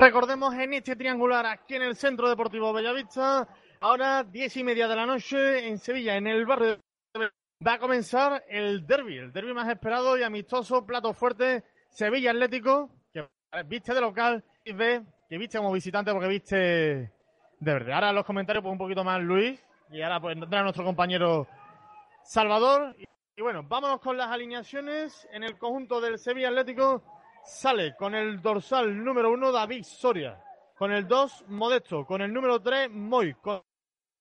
Recordemos en este triangular aquí en el Centro Deportivo Bellavista, ahora diez y media de la noche en Sevilla, en el barrio de... Va a comenzar el derby, el derby más esperado y amistoso, plato fuerte, Sevilla Atlético, que viste de local y ve que viste como visitante porque viste de verde. Ahora los comentarios pues un poquito más Luis y ahora pues tendrá nuestro compañero Salvador. Y bueno, vámonos con las alineaciones en el conjunto del Sevilla Atlético sale con el dorsal número uno David Soria, con el dos Modesto, con el número tres Moy, con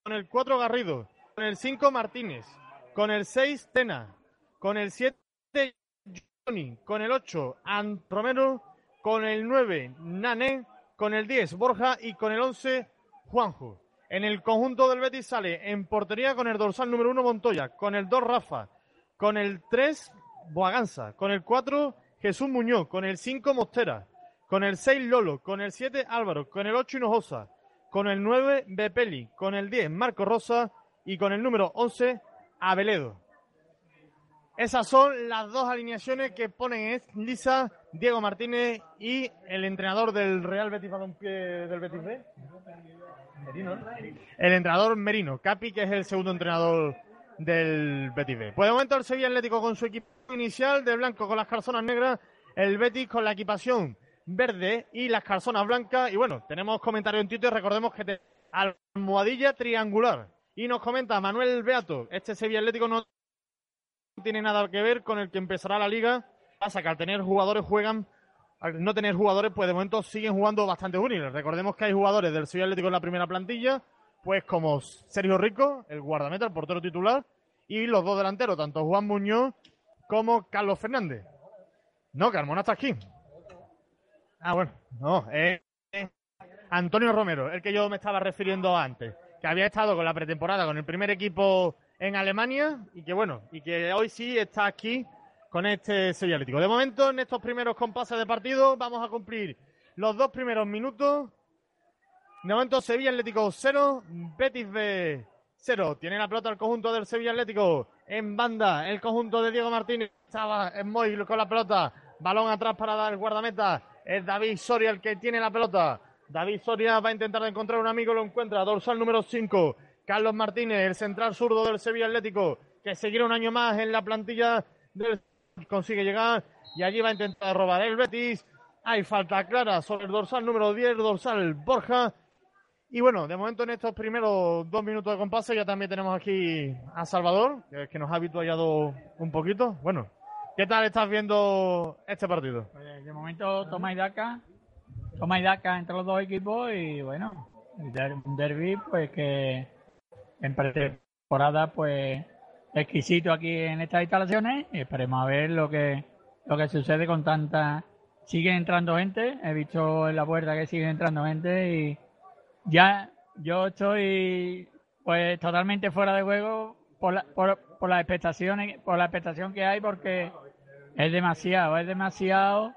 el cuatro Garrido, con el cinco Martínez, con el seis Tena, con el siete Johnny, con el ocho Ant Romero, con el nueve Nané, con el diez Borja y con el once Juanjo. En el conjunto del Betis sale en portería con el dorsal número uno Montoya, con el dos Rafa, con el tres Boaganza, con el cuatro Jesús Muñoz, con el 5 Mostera, con el 6 Lolo, con el 7 Álvaro, con el 8 Hinojosa, con el 9 Bepeli, con el 10 Marco Rosa y con el número 11 Abeledo. Esas son las dos alineaciones que ponen en lisa Diego Martínez y el entrenador del Real Betis Balompié del Betis B. Merino. El entrenador Merino, Capi, que es el segundo entrenador del Betis B. Pues de momento el Sevilla Atlético con su equipo inicial de blanco con las calzonas negras, el Betis con la equipación verde y las calzonas blancas. Y bueno, tenemos comentarios en Twitter, recordemos que te, almohadilla triangular. Y nos comenta Manuel Beato, este Sevilla Atlético no tiene nada que ver con el que empezará la liga. Pasa que al tener jugadores juegan, al no tener jugadores, pues de momento siguen jugando bastante juveniles. Recordemos que hay jugadores del Sevilla Atlético en la primera plantilla, pues como Sergio Rico, el guardameta, el portero titular, y los dos delanteros, tanto Juan Muñoz como Carlos Fernández. No, Carmona está aquí. Ah, bueno, no, es Antonio Romero, el que yo me estaba refiriendo antes, que había estado con la pretemporada con el primer equipo en Alemania y que bueno, y que hoy sí está aquí con este Sevilla Atlético. De momento, en estos primeros compases de partido, vamos a cumplir los dos primeros minutos de momento Sevilla Atlético 0, Betis B 0. Tiene la pelota el conjunto del Sevilla Atlético en banda. El conjunto de Diego Martínez estaba en móvil con la pelota. Balón atrás para dar el guardameta. Es David Soria el que tiene la pelota. David Soria va a intentar encontrar un amigo, lo encuentra. Dorsal número 5. Carlos Martínez, el central zurdo del Sevilla Atlético, que seguirá un año más en la plantilla consigue llegar y allí va a intentar robar el Betis. Hay falta clara sobre el dorsal número 10, dorsal Borja. Y bueno, de momento en estos primeros dos minutos de compase ya también tenemos aquí a Salvador, que, nos ha habituallado un poquito. Bueno, ¿qué tal estás viendo este partido? De momento toma y daca, toma y daca entre los dos equipos y bueno, un derby pues que en temporada pues exquisito aquí en estas instalaciones y esperemos a ver lo que lo que sucede con tanta sigue entrando gente, he visto en la puerta que sigue entrando gente y ya yo estoy pues totalmente fuera de juego por la, por, por las expectaciones, por la expectación que hay porque es demasiado, es demasiado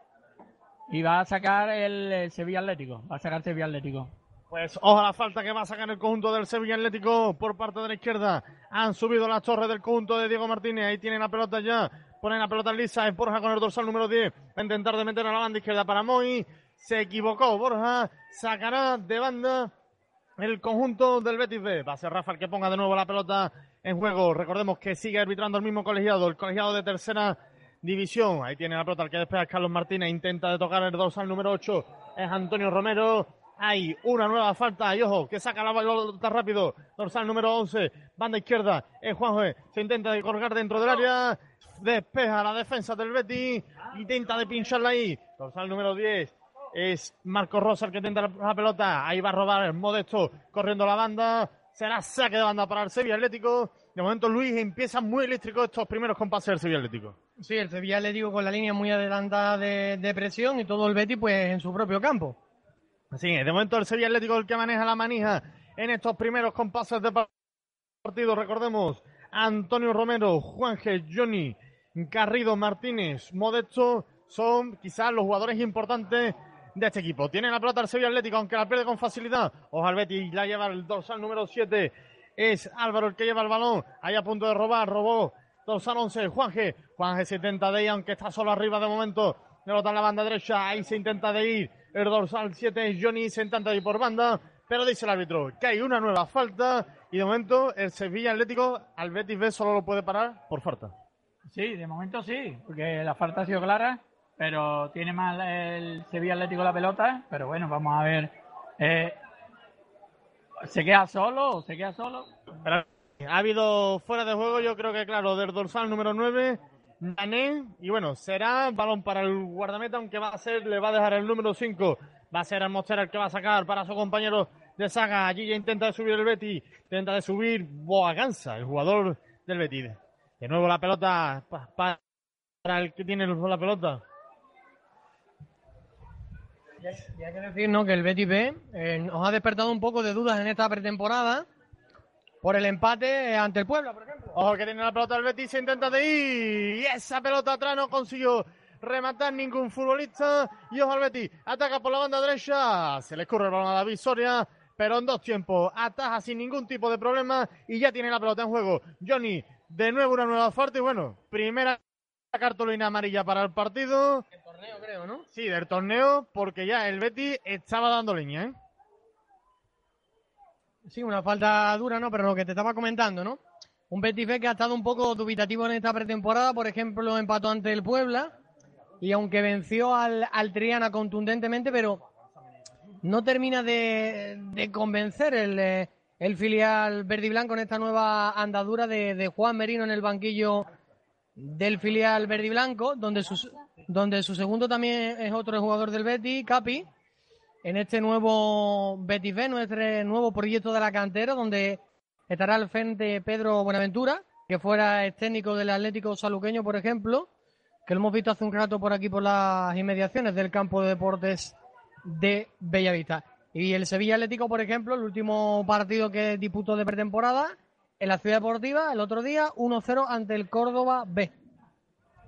y va a sacar el, Sevilla Atlético, va a sacar el Sevilla Atlético. Pues ojalá falta que va a sacar el conjunto del Sevilla Atlético por parte de la izquierda. Han subido las torres del conjunto de Diego Martínez. Ahí tienen la pelota ya. Ponen la pelota lisa. Es Borja con el dorsal número 10. Va intentar de meter a la banda izquierda para Moy. Se equivocó Borja. Sacará de banda el conjunto del Betis B. Va a ser Rafa el que ponga de nuevo la pelota en juego. Recordemos que sigue arbitrando el mismo colegiado, el colegiado de tercera división. Ahí tiene la pelota el que despega Carlos Martínez. Intenta de tocar el dorsal número 8. Es Antonio Romero. Hay una nueva falta. Y ojo, que saca la pelota rápido. Dorsal número 11. Banda izquierda. Es Juanjo. Se intenta de colgar dentro del área. Despeja la defensa del Betis. Intenta de pincharla ahí. Dorsal número 10 es Marco Rosa el que intenta la pelota. Ahí va a robar el Modesto corriendo la banda. Será saque de banda para el Sevilla Atlético. De momento Luis empieza muy eléctrico estos primeros compases del Sevilla Atlético. Sí, el Sevilla Atlético con la línea muy adelantada de, presión y todo el Betis pues en su propio campo. Así de momento el Sevilla Atlético el que maneja la manija en estos primeros compases de partido. Recordemos, Antonio Romero, Juanje, Johnny, Garrido, Martínez, Modesto son quizás los jugadores importantes de este equipo. Tiene la pelota el Sevilla Atlético, aunque la pierde con facilidad. Ojalá Betty la lleva el dorsal número 7. Es Álvaro el que lleva el balón. Ahí a punto de robar, robó. Dorsal 11, Juanje. Juanje se intenta de ir, aunque está solo arriba de momento. Pelota en la banda derecha. Ahí se intenta de ir. el dorsal 7 Johnny se intenta ir por banda, pero dice el árbitro que hay una nueva falta y de momento el Sevilla Atlético al Betis B solo lo puede parar por falta. Sí, de momento sí, porque la falta ha sido clara, pero tiene más el Sevilla Atlético la pelota, pero bueno, vamos a ver. Eh, ¿Se queda solo o se queda solo? Ha habido fuera de juego, yo creo que claro, del dorsal número 9, Nané, y bueno, será balón para el guardameta, aunque va a ser, le va a dejar el número 5, va a ser el el que va a sacar para su compañero de saga. Allí ya intenta de subir el Betis, intenta de subir Boaganza, el jugador del Betis. De nuevo la pelota pa- pa- para el que tiene la pelota. Y hay, que decir ¿no? que el Betis B eh, nos ha despertado un poco de dudas en esta pretemporada por el empate eh, ante el Puebla, por ejemplo. Ojo que tiene la pelota el Betis, se intenta de ir. Y esa pelota atrás no consiguió rematar ningún futbolista. Y ojo al Betis, ataca por la banda derecha. Se le escurre el balón a David Soria. Pero en dos tiempos, ataja sin ningún tipo de problema y ya tiene la pelota en juego. Johnny, de nuevo una nueva falta y bueno, primera cartulina amarilla para el partido. Torneo, creo, ¿no? Sí, del torneo, porque ya el Betis estaba dando leña, ¿eh? Sí, una falta dura, ¿no? Pero lo que te estaba comentando, ¿no? Un Betis B que ha estado un poco dubitativo en esta pretemporada, por ejemplo, empató ante el Puebla y aunque venció al, al Triana contundentemente, pero no termina de, de convencer el, eh, el filial verde y blanco en esta nueva andadura de, de Juan Merino en el banquillo del filial verde y blanco, donde su, donde su segundo también es otro jugador del Betis, Capi, en este nuevo Betis B, nuestro nuevo proyecto de la cantera, donde estará al frente Pedro Buenaventura, que fuera el técnico del Atlético Saluqueño, por ejemplo, que lo hemos visto hace un rato por aquí por las inmediaciones del campo de deportes de Bellavista. Y el Sevilla Atlético, por ejemplo, el último partido que disputó de pretemporada en la Ciudad Deportiva, el otro día 1-0 ante el Córdoba B.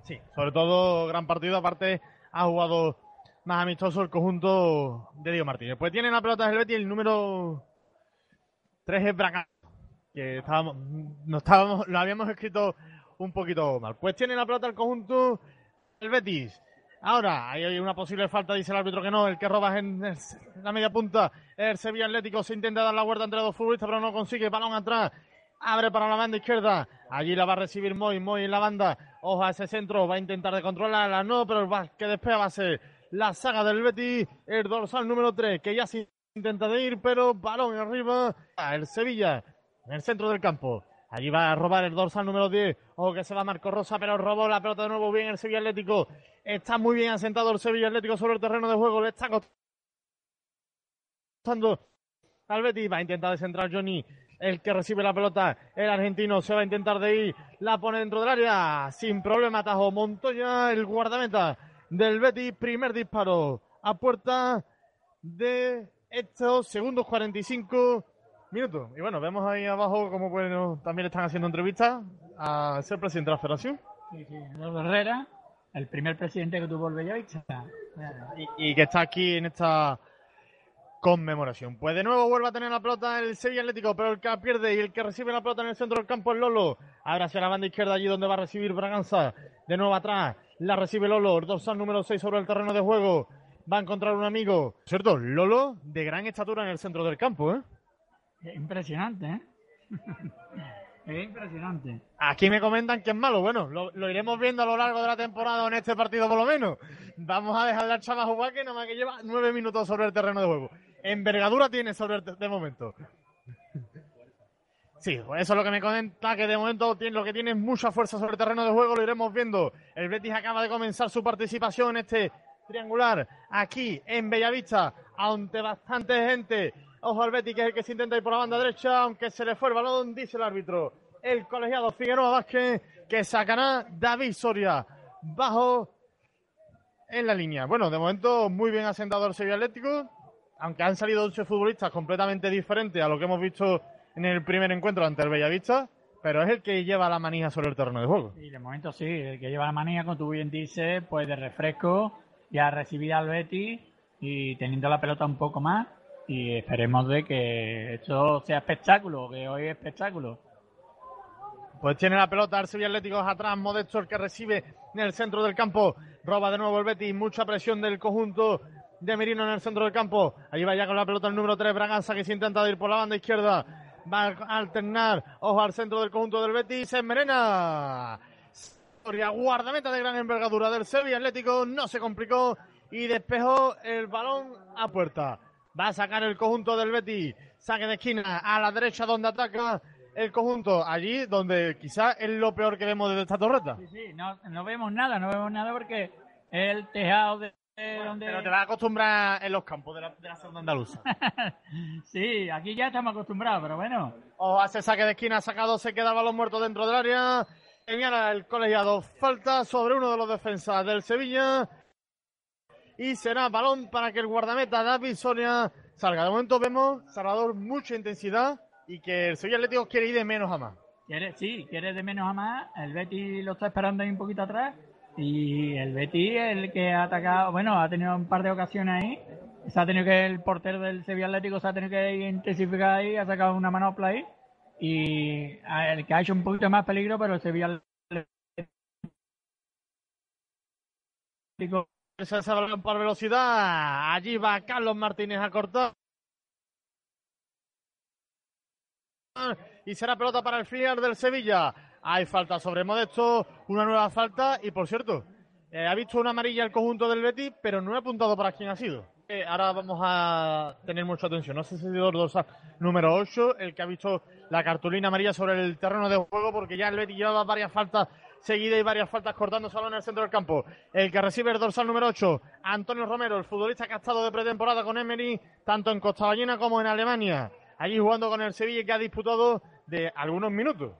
Sí, sobre todo gran partido. Aparte, ha jugado más amistoso el conjunto de Diego Martínez. Pues tiene la pelota el Betis, el número 3 es Braga, que estábamos, no estábamos, lo habíamos escrito un poquito mal. Pues tiene la pelota el conjunto el Betis. Ahora, hay una posible falta, dice el árbitro que no, el que roba en la media punta. El Sevilla Atlético se intenta dar la vuelta entre dos futbolistas, pero no consigue. Balón atrás, abre para la banda izquierda. Allí la va a recibir Moy, Moy en la banda. Ojo a ese centro, va a intentar de controlarla, no, pero va- que despega va a ser la saga del Betis, el dorsal número 3, que ya se intenta de ir, pero balón arriba. El Sevilla, en el centro del campo. Allí va a robar el dorsal número 10. Ojo que se va Marco Rosa, pero robó la pelota de nuevo bien el Sevilla Atlético. Está muy bien asentado el Sevilla Atlético sobre el terreno de juego. Le está costando al Betis. Va a intentar descentrar Johnny, el que recibe la pelota. El argentino se va a intentar de ir. La pone dentro del área. Sin problema, atajo Montoya, el guardameta del Betis. Primer disparo a puerta de estos segundos 45 minutos. Y bueno, vemos ahí abajo como bueno, también están haciendo entrevistas a ser presidente de la federación. Sí, sí. Herrera, el primer presidente que tuvo el Bellavista. y, y que está aquí en esta conmemoración. Pues de nuevo vuelve a tener la pelota el Sevilla Atlético, pero el que la pierde y el que recibe la pelota en el centro del campo es Lolo. Ahora hacia la banda izquierda, allí donde va a recibir Braganza. De nuevo atrás, la recibe Lolo, dorsal número 6 sobre el terreno de juego. Va a encontrar un amigo. Cierto, Lolo de gran estatura en el centro del campo, ¿eh? Es impresionante, ¿eh? es impresionante. Aquí me comentan que es malo. Bueno, lo, lo iremos viendo a lo largo de la temporada o en este partido por lo menos. Vamos a dejar al chava jugar que nada más que lleva nueve minutos sobre el terreno de juego. Envergadura tiene sobre de momento. Sí, eso es lo que me comenta, que de momento tiene, lo que tiene es mucha fuerza sobre el terreno de juego, lo iremos viendo. El Betis acaba de comenzar su participación en este triangular aquí en Bellavista, ante bastante gente. Ojo al Betis, que es el que se intenta ir por la banda derecha, aunque se le fue el balón, dice el árbitro. El colegiado Figueroa Vázquez, que sacará David Soria bajo en la línea. Bueno, de momento muy bien asentado el Sevilla Atlético, aunque han salido 11 futbolistas completamente diferentes a lo que hemos visto en el primer encuentro ante el Bellavista, pero es el que lleva la manija sobre el terreno de juego. Y de momento sí, el que lleva la manía, como tú bien dices, pues de refresco, ya recibir al Betis y teniendo la pelota un poco más. Y esperemos de que esto sea espectáculo, que hoy es espectáculo. Pues tiene la pelota el Sevilla Atlético atrás, Modesto el que recibe en el centro del campo, roba de nuevo el Betis, mucha presión del conjunto de Merino en el centro del campo. Allí va ya con la pelota el número 3, Braganza, que se intenta ir por la banda izquierda. Va a alternar, ojo al centro del conjunto del Betis, en Merena. Guardameta de gran envergadura del Sevilla Atlético, no se complicó y despejó el balón a puerta. Va a sacar el conjunto del Betis, saque de esquina a la derecha donde ataca el conjunto, allí donde quizás es lo peor que vemos desde esta torreta. Sí, sí, no, no vemos nada, no vemos nada porque el tejado de donde... Pero te vas a acostumbrar en los campos de la, de la segunda andaluza. sí, aquí ya estamos acostumbrados, pero bueno. O hace saque de esquina, sacado, se queda el balón muerto dentro del área. Señala el colegiado. Falta sobre uno de los defensas del Sevilla. Y será balón para que el guardameta David Sonia salga. De momento vemos, Salvador, mucha intensidad y que el Sevilla Atlético quiere ir de menos a más. Quiere, sí, quiere de menos a más. El Betty lo está esperando ahí un poquito atrás. Y el Betty, el que ha atacado, bueno, ha tenido un par de ocasiones ahí. Se ha tenido que, el portero del Sevilla Atlético se ha tenido que intensificar ahí, ha sacado una manopla ahí. Y el que ha hecho un poquito más peligro, pero el Sevilla Atlético. Se balón por velocidad. Allí va Carlos Martínez a cortar. Y será pelota para el filial del Sevilla. Hay falta sobre Modesto, una nueva falta y por cierto, eh, ha visto una amarilla el conjunto del Betis, pero no he apuntado para quién ha sido. Eh, ahora vamos a tener mucha atención. No sé si sido el número 8 el que ha visto la cartulina amarilla sobre el terreno de juego porque ya el Betis llevaba varias faltas seguidas y varias faltas cortando salón en el centro del campo. El que recibe el dorsal número 8, Antonio Romero, el futbolista que ha estado de pretemporada con Emery, tanto en Costa Ballena como en Alemania. Allí jugando con el Sevilla que ha disputado de algunos minutos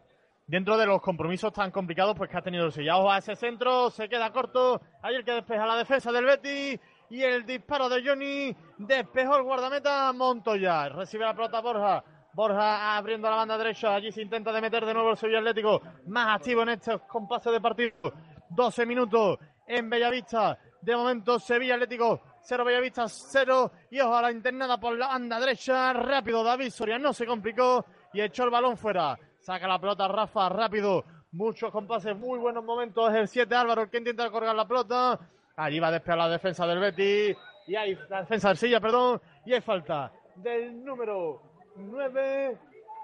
dentro de los compromisos tan complicados pues que ha tenido el sellado a ese centro, se queda corto, ahí el que despeja la defensa del Betis y el disparo de Johnny. Despejó el guardameta Montoya, recibe la pelota Borja, Borja abriendo la banda derecha, allí se intenta de meter de nuevo el Sevilla Atlético, más activo en estos compases de partido, 12 minutos en Bellavista, de momento Sevilla Atlético 0 Bellavista 0 y ojo a la internada por la banda derecha, rápido David Soria. No se complicó y echó el balón fuera. Saca la pelota Rafa, rápido. Muchos compases, muy buenos momentos. El 7 Álvaro que intenta colgar la pelota. Allí va a despejar la defensa del Betis. Y hay defensa del Silla, perdón. Y hay falta del número 9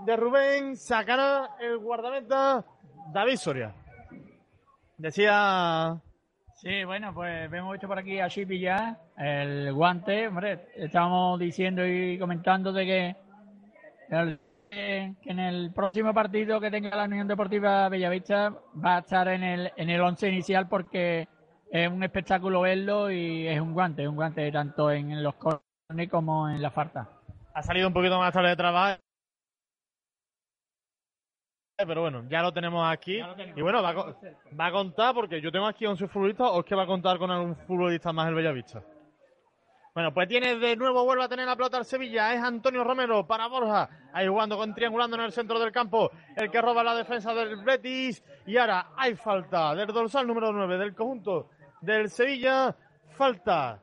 de Rubén. Sacará el guardameta David Soria. Decía. Sí, bueno, pues hemos visto por aquí a Chipi ya. El guante. Hombre, estábamos diciendo y comentando de que que en el próximo partido que tenga la Unión Deportiva Bellavista va a estar en el, en el once inicial porque es un espectáculo verlo y es un guante, un guante tanto en los cornes como en la falta. Ha salido un poquito más tarde de trabajo. Pero bueno, ya lo tenemos aquí. Y bueno, va a, va a, contar, porque yo tengo aquí 11 futbolistas, o es que va a contar con algún futbolista más el Bellavista. Bueno, pues tiene de nuevo, vuelve a tener la pelota el Sevilla. Es Antonio Romero para Borja. Ahí jugando con triangulando en el centro del campo. El que roba la defensa del Betis. Y ahora hay falta del dorsal número 9 del conjunto del Sevilla. Falta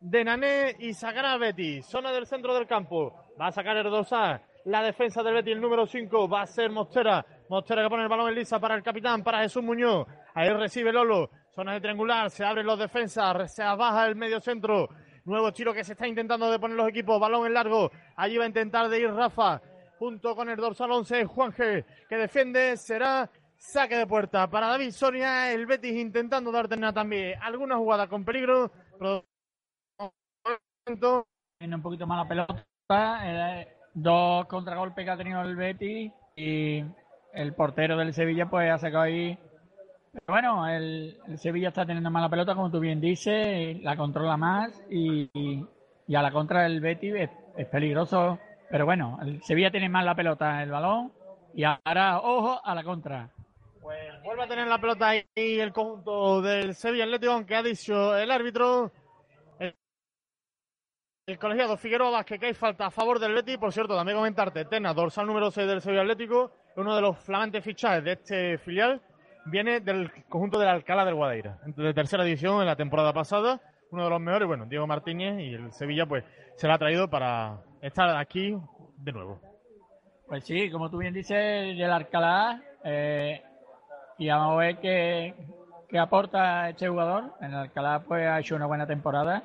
de Nané y sacará Betis. Zona del centro del campo. Va a sacar el dorsal. La defensa del Betis, el número 5, va a ser Mostera. Mostera que pone el balón en lisa para el capitán, para Jesús Muñoz. Ahí recibe Lolo. Zona de triangular. Se abren los defensas. Se baja el medio centro. Nuevo tiro que se está intentando de poner los equipos. Balón en largo. Allí va a intentar de ir Rafa. Junto con el dorsal 11, Juan G, que defiende. Será saque de puerta para David Soria. El Betis intentando dar también alguna jugada con peligro. Tiene un poquito más la pelota. dos contragolpes que ha tenido el Betis. Y el portero del Sevilla pues ha sacado ahí bueno, el, Sevilla está teniendo mala pelota, como tú bien dices, la controla más y, a la contra del Betis es, peligroso. Pero bueno, el Sevilla tiene más la pelota, el balón, y ahora, ojo, a la contra. Pues vuelve a tener la pelota ahí el conjunto del Sevilla Atlético, aunque ha dicho el árbitro. El, colegiado Figueroa Vázquez, que hay falta a favor del Betis. Por cierto, también comentarte, Tena, dorsal número 6 del Sevilla Atlético, uno de los flamantes fichajes de este filial viene del conjunto del Alcalá del Guadaira, de tercera división en la temporada pasada, uno de los mejores, bueno, Diego Martínez y el Sevilla pues se lo ha traído para estar aquí de nuevo. Pues sí, como tú bien dices, del Alcalá, eh, y vamos a ver qué, qué aporta este jugador. En el Alcalá pues ha hecho una buena temporada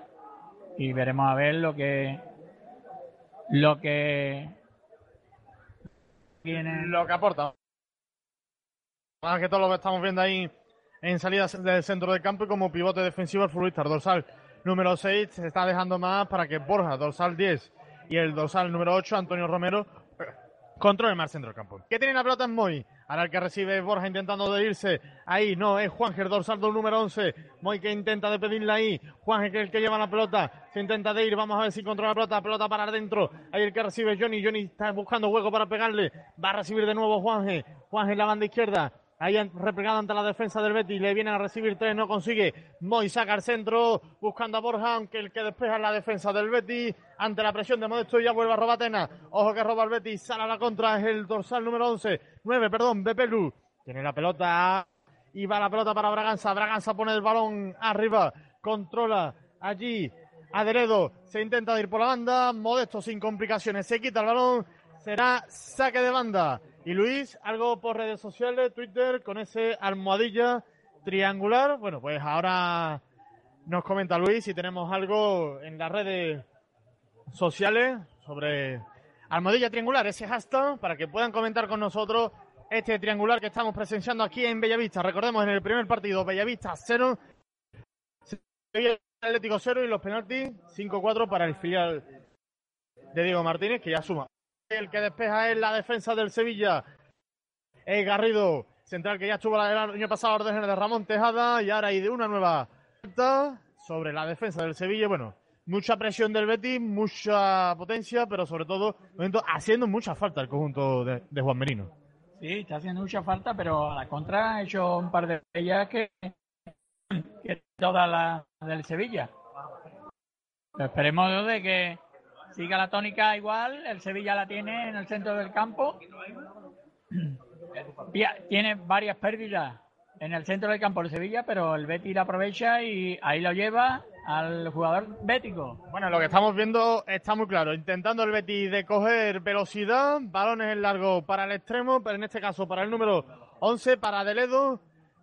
y veremos a ver lo que lo que tiene lo que aporta más que todo lo que estamos viendo ahí en salida del centro del campo y como pivote defensivo el futbolista dorsal número 6 se está dejando más para que Borja, dorsal 10 y el dorsal número 8, Antonio Romero, controle más centro del campo. ¿Qué tiene la pelota en Moy? Ahora el que recibe Borja intentando de irse. Ahí no, es Juan dorsal del número 11. Moy que intenta de pedirle ahí. Juan que es el que lleva la pelota. Se intenta de ir. Vamos a ver si controla la pelota. Pelota para adentro. Ahí el que recibe Johnny. Johnny está buscando hueco para pegarle. Va a recibir de nuevo Juanje. Juanje la banda izquierda. Ahí replegado ante la defensa del Betis. Le vienen a recibir tres, no consigue. Moy saca centro, buscando a Borja, aunque el que despeja es la defensa del Betis. Ante la presión de Modesto ya vuelve a Robatena. Ojo que roba el Betis, sale a la contra, es el dorsal número 11. 9, perdón, Bepelu. Tiene la pelota y va la pelota para Braganza. Braganza pone el balón arriba, controla allí. Aderedo se intenta ir por la banda. Modesto sin complicaciones, se quita el balón. Será saque de banda. Y Luis, algo por redes sociales, Twitter, con ese almohadilla triangular. Bueno, pues ahora nos comenta Luis si tenemos algo en las redes sociales sobre almohadilla triangular, ese hashtag, para que puedan comentar con nosotros este triangular que estamos presenciando aquí en Bellavista. Recordemos, en el primer partido, Bellavista 0, Atlético 0 y los penaltis 5-4 para el filial de Diego Martínez, que ya suma el que despeja es la defensa del Sevilla. Es Garrido, central que ya estuvo el año pasado órdenes de Ramón Tejada y ahora hay de una nueva sobre la defensa del Sevilla. Bueno, mucha presión del Betis, mucha potencia, pero sobre todo haciendo mucha falta el conjunto de, Juan Merino. Sí, está haciendo mucha falta, pero a la contra ha hecho un par de ellas que, que toda la del Sevilla. esperemos de que Siga la tónica igual, el Sevilla la tiene en el centro del campo. Tiene varias pérdidas en el centro del campo el Sevilla, pero el Betis la aprovecha y ahí lo lleva al jugador bético. Bueno, lo que estamos viendo está muy claro. Intentando el Betis de coger velocidad, balones en largo para el extremo, pero en este caso para el número 11, para Deledo.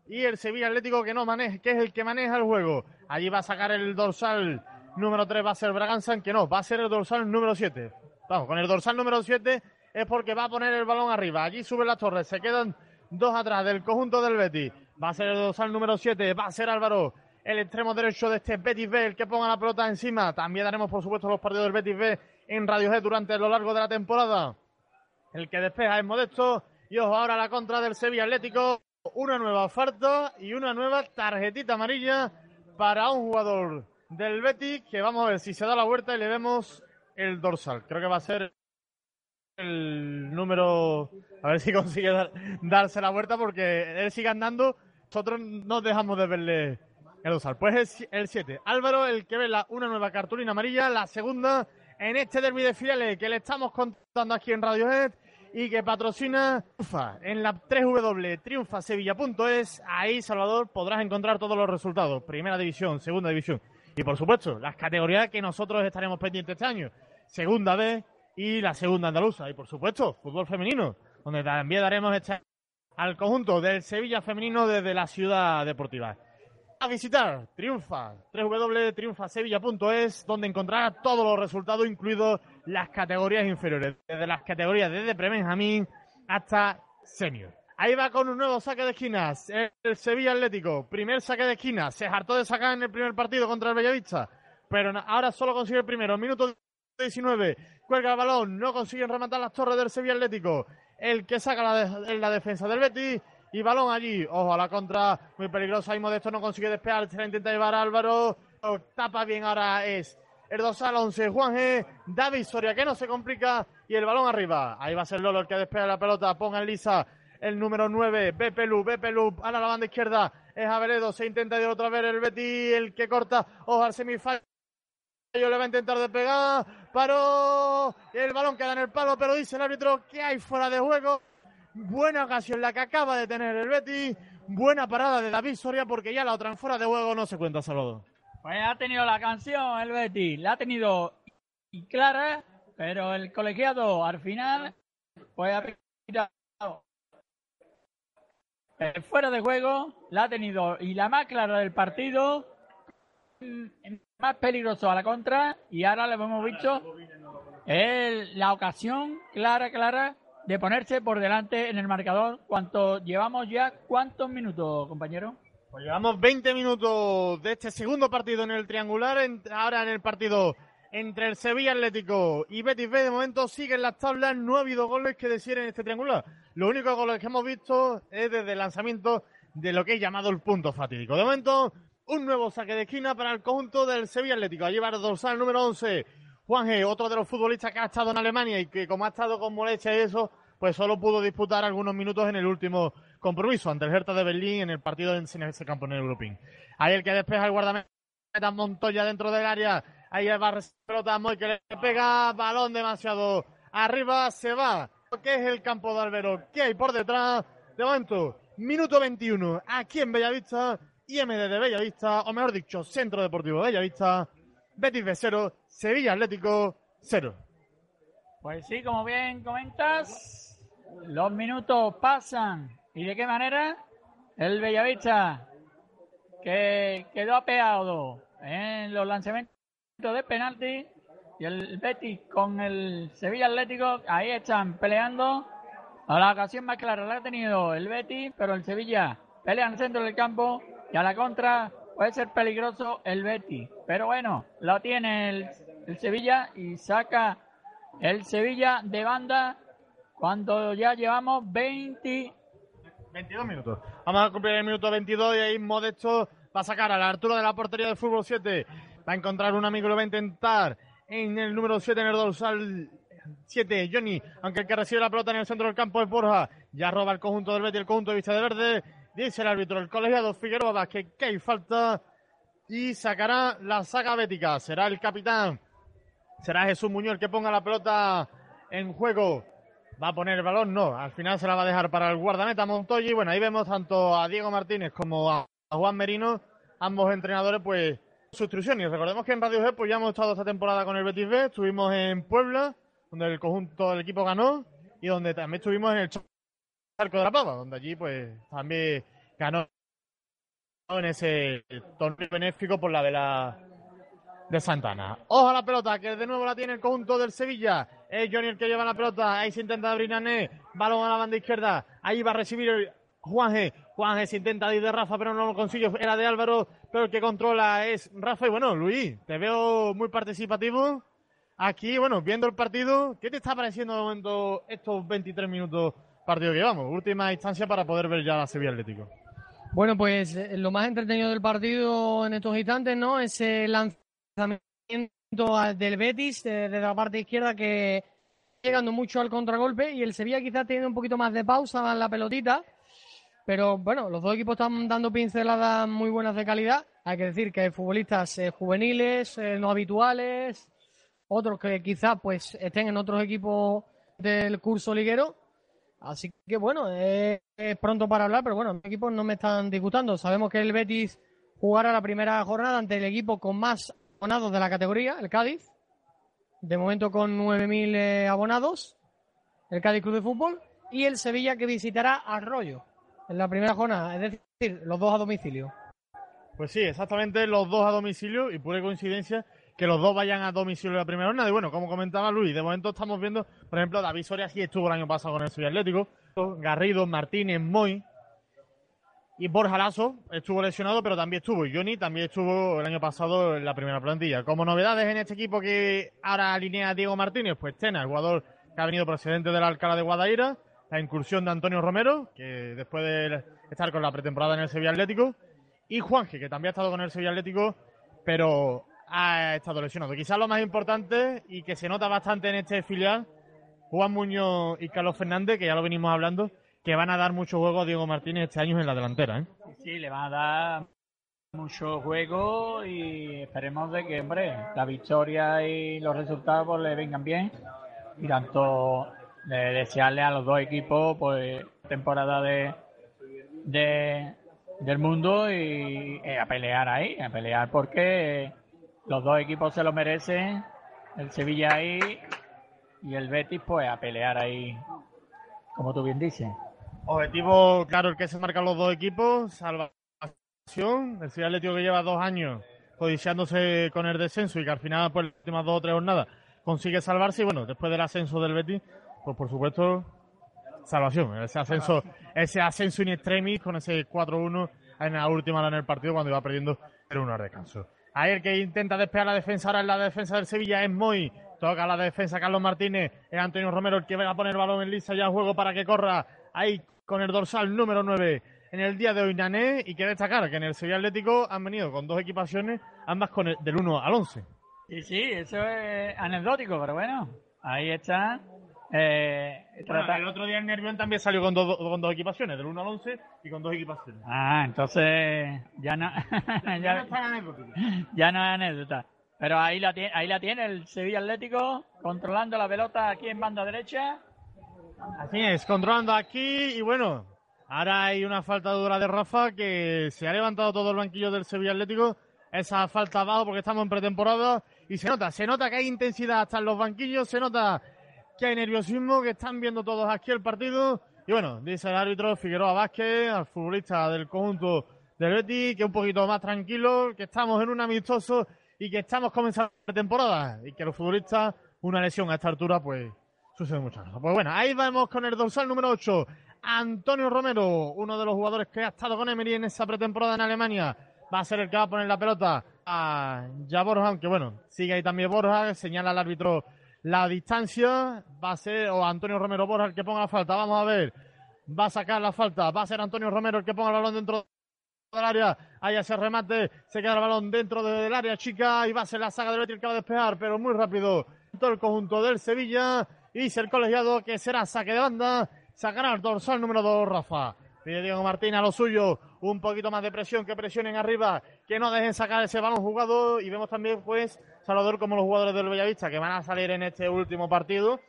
Y el Sevilla Atlético que no maneja, que es el que maneja el juego. Allí va a sacar el dorsal número 3 va a ser Braganza, que no, va a ser el dorsal número 7. Vamos, con el dorsal número 7 es porque va a poner el balón arriba. Allí suben las torres, se quedan dos atrás del conjunto del Betis. Va a ser el dorsal número 7, va a ser Álvaro, el extremo derecho de este Betis B, el que ponga la pelota encima. También daremos, por supuesto, los partidos del Betis B en Radio G durante lo largo de la temporada. El que despeja es Modesto. Y ojo ahora la contra del Sevilla Atlético. Una nueva falta y una nueva tarjetita amarilla para un jugador del Betis, que vamos a ver si se da la vuelta y le vemos el dorsal. Creo que va a ser el número. A ver si consigue darse la vuelta porque él sigue andando. Nosotros no dejamos de verle el dorsal. Pues es el 7. Álvaro, el que ve la, una nueva cartulina amarilla, la segunda en este derby de filiales que le estamos contando aquí en Radiohead y que patrocina en la 3W triunfasevilla.es. Ahí, Salvador, podrás encontrar todos los resultados. Primera división, segunda división y por supuesto, las categorías que nosotros estaremos pendientes este año. Segunda B y la segunda andaluza. Y por supuesto, fútbol femenino, donde también daremos este al conjunto del Sevilla femenino desde la ciudad deportiva. A visitar Triunfa, www.triunfasevilla.es, donde encontrará todos los resultados, incluidos las categorías inferiores, desde las categorías desde pre-Benjamín hasta senior. Ahí va con un nuevo saque de esquinas. El Sevilla Atlético. Primer saque de esquinas. Se hartó de sacar en el primer partido contra el Bellavista. Pero ahora solo consigue el primero. Minuto 19. Cuelga el balón. No consiguen rematar las torres del Sevilla Atlético. El que saca la, la defensa del Betis. Y balón allí. Ojo a la contra. Muy peligrosa. Y Modesto no consigue despegar. Se la intenta llevar Álvaro. Tapa bien ahora es el al 11. Juan G. David Soria que no se complica. Y el balón arriba. Ahí va a ser Lolo el que despega la pelota. Ponga en lisa el número 9, Bepelu, Bepelu, a la banda izquierda, es Averedo, se intenta de otra vez el Betty, el que corta, ojo al semifallo, le va a intentar despegar, paró, el balón queda en el palo, pero dice el árbitro que hay fuera de juego. Buena ocasión la que acaba de tener el Betty, buena parada de David Soria porque ya la otra fuera de juego no se cuenta, Salvador. Pues ha tenido la canción el Betty, la ha tenido clara, pero el colegiado al final pues ha eh, fuera de juego, la ha tenido y la más clara del partido más peligroso a la contra y ahora le hemos visto es la ocasión clara, clara de ponerse por delante en el marcador. ¿Cuánto llevamos ya? ¿Cuántos minutos, compañero? Pues llevamos 20 minutos de este segundo partido en el triangular. ahora en el partido entre el Sevilla Atlético y Betis B. De momento siguen las tablas. No ha habido goles que decir en este triangular. Lo único goles que hemos visto es desde el lanzamiento de lo que he llamado el punto fatídico. De momento, un nuevo saque de esquina para el conjunto del Sevilla Atlético. A llevar dorsal número 11. Juan G., otro de los futbolistas que ha estado en Alemania y que como ha estado con molestia y eso, pues solo pudo disputar algunos minutos en el último compromiso ante el Hertha de Berlín en el partido en ese campo en el Europín. Ahí el que despeja el guardameta Montoya dentro del área. Ahí va a pelota Moy que le pega balón demasiado arriba, se va. ¿Qué es el campo de Albero? ¿Qué hay por detrás? De momento, minuto 21, aquí en Bellavista, IMD de Bellavista, o mejor dicho, Centro Deportivo Bellavista, Betis B 0, Sevilla Atlético 0. Pues sí, como bien comentas, los minutos pasan. ¿Y de qué manera? El Bellavista, que quedó apeado en los lanzamientos de penalti, y el Betis con el Sevilla Atlético, ahí están peleando. A la ocasión más clara la ha tenido el Betis, pero el Sevilla pelea en el centro del campo y a la contra puede ser peligroso el Betis. Pero bueno, lo tiene el, Sevilla y saca el Sevilla de banda cuando ya llevamos 20... 22 minutos. Vamos a cumplir el minuto 22 y ahí Modesto va a sacar a la altura de la portería de fútbol 7. Va a encontrar un amigo, lo va a intentar en el número 7 en el dorsal 7, Johnny, aunque el que recibe la pelota en el centro del campo es Borja. Ya roba el conjunto del Betis, el conjunto de Vista de Verde. Dice el árbitro, el colegiado Figueroa que, hay falta y sacará la saga bética. Será el capitán, será Jesús Muñoz que ponga la pelota en juego. ¿Va a poner el balón? No, al final se la va a dejar para el guardameta Montoya. Y bueno, ahí vemos tanto a Diego Martínez como a Juan Merino, ambos entrenadores, pues sus instrucciones. Recordemos que en Radio G pues ya hemos estado esta temporada con el Betis B, estuvimos en Puebla, donde el conjunto del equipo ganó, y donde también estuvimos en el Charco de la Pava, donde allí pues también ganó en ese torneo benéfico por la vela de Santana. Ojo a la pelota, que de nuevo la tiene el conjunto del Sevilla. Es Johnny el que lleva la pelota. Ahí se intenta abrir Nané. Balón a la banda izquierda. Ahí va a recibir Juan G. Juan G se intenta ir de Rafa, pero no lo consigue. Era de Álvaro, pero el que controla es Rafa. Y bueno, Luis, te veo muy participativo. Aquí, bueno, viendo el partido, ¿qué te está pareciendo de momento estos 23 minutos partido que llevamos? Última instancia para poder ver ya a Sevilla Atlético. Bueno, pues eh, lo más entretenido del partido en estos instantes, ¿no? Ese lanzamiento del Betis desde la parte izquierda que llegando mucho al contragolpe y el Sevilla quizás tiene un poquito más de pausa en la pelotita pero bueno, los dos equipos están dando pinceladas muy buenas de calidad. Hay que decir que hay futbolistas eh, juveniles, eh, no habituales, otros que quizás pues estén en otros equipos del curso liguero. Así que bueno, es, pronto para hablar, pero bueno, los equipos no me están disgustando. Sabemos que el Betis jugará la primera jornada ante el equipo con más abonados de la categoría, el Cádiz. De momento con 9.000 eh, abonados, el Cádiz Club de Fútbol. Y el Sevilla que visitará Arroyo en la primera jornada, es decir, los dos a domicilio. Pues sí, exactamente los dos a domicilio y pura coincidencia que los dos vayan a domicilio en la primera jornada. Y bueno, como comentaba Luis, de momento estamos viendo, por ejemplo, David Soria sí estuvo el año pasado con el Sevilla Atlético, Garrido, Martínez, Moy y Borja Lazo estuvo lesionado, pero también estuvo. Y Johnny también estuvo el año pasado en la primera plantilla. Como novedades en este equipo que ahora alinea Diego Martínez, pues Tena, el jugador que ha venido procedente del Alcalá de Guadaira, la incursión de Antonio Romero, que después de estar con la pretemporada en el Sevilla Atlético, y Juanje, que también ha estado con el Sevilla Atlético, pero ha estado lesionado. Quizás lo más importante y que se nota bastante en este filial, Juan Muñoz y Carlos Fernández, que ya lo venimos hablando, que van a dar mucho juego a Diego Martínez este año en la delantera. ¿eh? Sí, le van a dar mucho juego y esperemos de que, hombre, la victoria y los resultados le vengan bien. Y tanto de desearle a los dos equipos pues temporada de, de del mundo y eh, a pelear ahí, a pelear porque los dos equipos se lo merecen, el Sevilla ahí y el Betis pues a pelear ahí, como tú bien dices. Objetivo, claro, el que se marcan los dos equipos, salvación, el Sevilla Atlético que lleva dos años codiciándose con el descenso y que al final, pues, las últimas dos o tres jornadas consigue salvarse. Y bueno, después del ascenso del Betis, pues por supuesto, salvación. Ese ascenso, ese ascenso in extremis con ese 4-1 en la última hora en el partido cuando iba perdiendo 0-1 al descanso. Ahí el que intenta despegar la defensa ahora en la defensa del Sevilla es Moy. Toca la defensa Carlos Martínez. Es Antonio Romero el que va a poner el balón en lisa ya juego para que corra. Ahí con el dorsal número 9 en el día de hoy Nané. Y que destacar que en el Sevilla Atlético han venido con dos equipaciones, ambas con el, del 1 al 11. Sí, sí, eso es anecdótico, pero bueno, ahí está. Eh, Bueno, trata- el otro día el Nervión también salió con dos, con dos equipaciones, del 1 al 11 y con dos equipaciones. Ah, entonces ya no, Ya no ya no es anécdota. Pero ahí la, tiene, ahí la tiene el Sevilla Atlético, controlando la pelota aquí en banda derecha. Así es, controlando aquí y bueno, ahora hay una falta dura de Rafa que se ha levantado todo el banquillo del Sevilla Atlético. Esa falta abajo porque estamos en pretemporada y se nota, se nota que hay intensidad hasta en los banquillos, se nota que hay nerviosismo, que están viendo todos aquí el partido. Y bueno, dice el árbitro Figueroa Vázquez, al futbolista del conjunto del Betis, que un poquito más tranquilo, que estamos en un amistoso y que estamos comenzando la temporada y que los futbolistas, una lesión a esta altura, pues sucede muchas cosas. Pues bueno, ahí vamos con el dorsal número 8, Antonio Romero, uno de los jugadores que ha estado con Emery en esa pretemporada en Alemania. Va a ser el que va a poner la pelota a ya Borja, aunque bueno, sigue ahí también Borja, señala al árbitro la distancia, va a ser o Antonio Romero Borja el que ponga la falta, vamos a ver, va a sacar la falta, va a ser Antonio Romero el que ponga el balón dentro del área, ahí ese remate, se queda el balón dentro del área chica. Y va a ser la saga del Betis el que va a despejar, pero muy rápido. Todo el conjunto del Sevilla. Y ser colegiado que será saque de banda, sacará el dorsal número 2 Rafa. Pide Diego Martín a lo suyo, un poquito más de presión, que presionen arriba, que no dejen sacar ese balón jugado. Y vemos también pues Salvador como los jugadores del Bellavista que van a salir en este último partido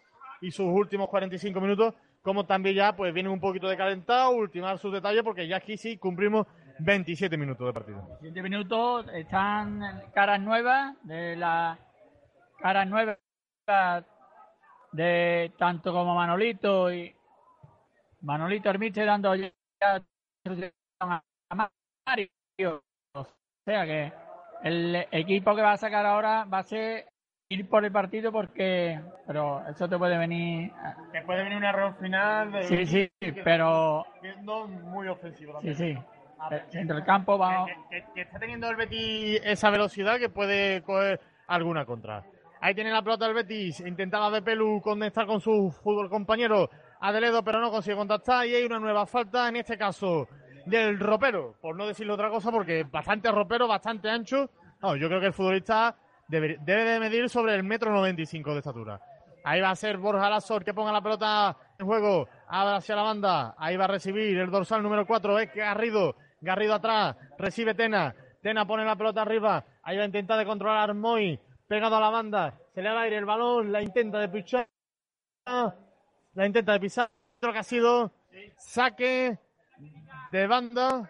y sus últimos 45 minutos, como también ya pues vienen un poquito de calentado, ultimar sus detalles porque ya aquí sí cumplimos 27 minutos de partido. Siguiente minuto están caras nuevas de la caras nuevas de tanto como Manolito y Manolito Hermite dando ya a Mario. O sea que el equipo que va a sacar ahora va a ser ir por el partido porque pero eso te puede venir Que puede venir un error final de sí sí pero no muy ofensivo sí sí. Dentro del campo vamos. que, que- que está teniendo el Betis esa velocidad que puede coger alguna contra. Ahí tiene la pelota el Betis, intentaba de Pelu conectar con su fútbol compañero Adeledo, pero no consigue contactar y hay una nueva falta, en este caso del ropero, por no decirle otra cosa, porque bastante ropero, bastante ancho. No, yo creo que el futbolista debe, de medir sobre el metro 95 de estatura. Ahí va a ser Borja Lasor que ponga la pelota en juego. Abre hacia la banda. Ahí va a recibir el dorsal número 4. Es Garrido. Garrido atrás. Recibe Tena. Tena pone la pelota arriba. Ahí va a intentar de controlar Moy. Pegado a la banda. Se le da al aire el balón. La intenta de pichar. La intenta de pisar. Creo que ha sido saque de banda.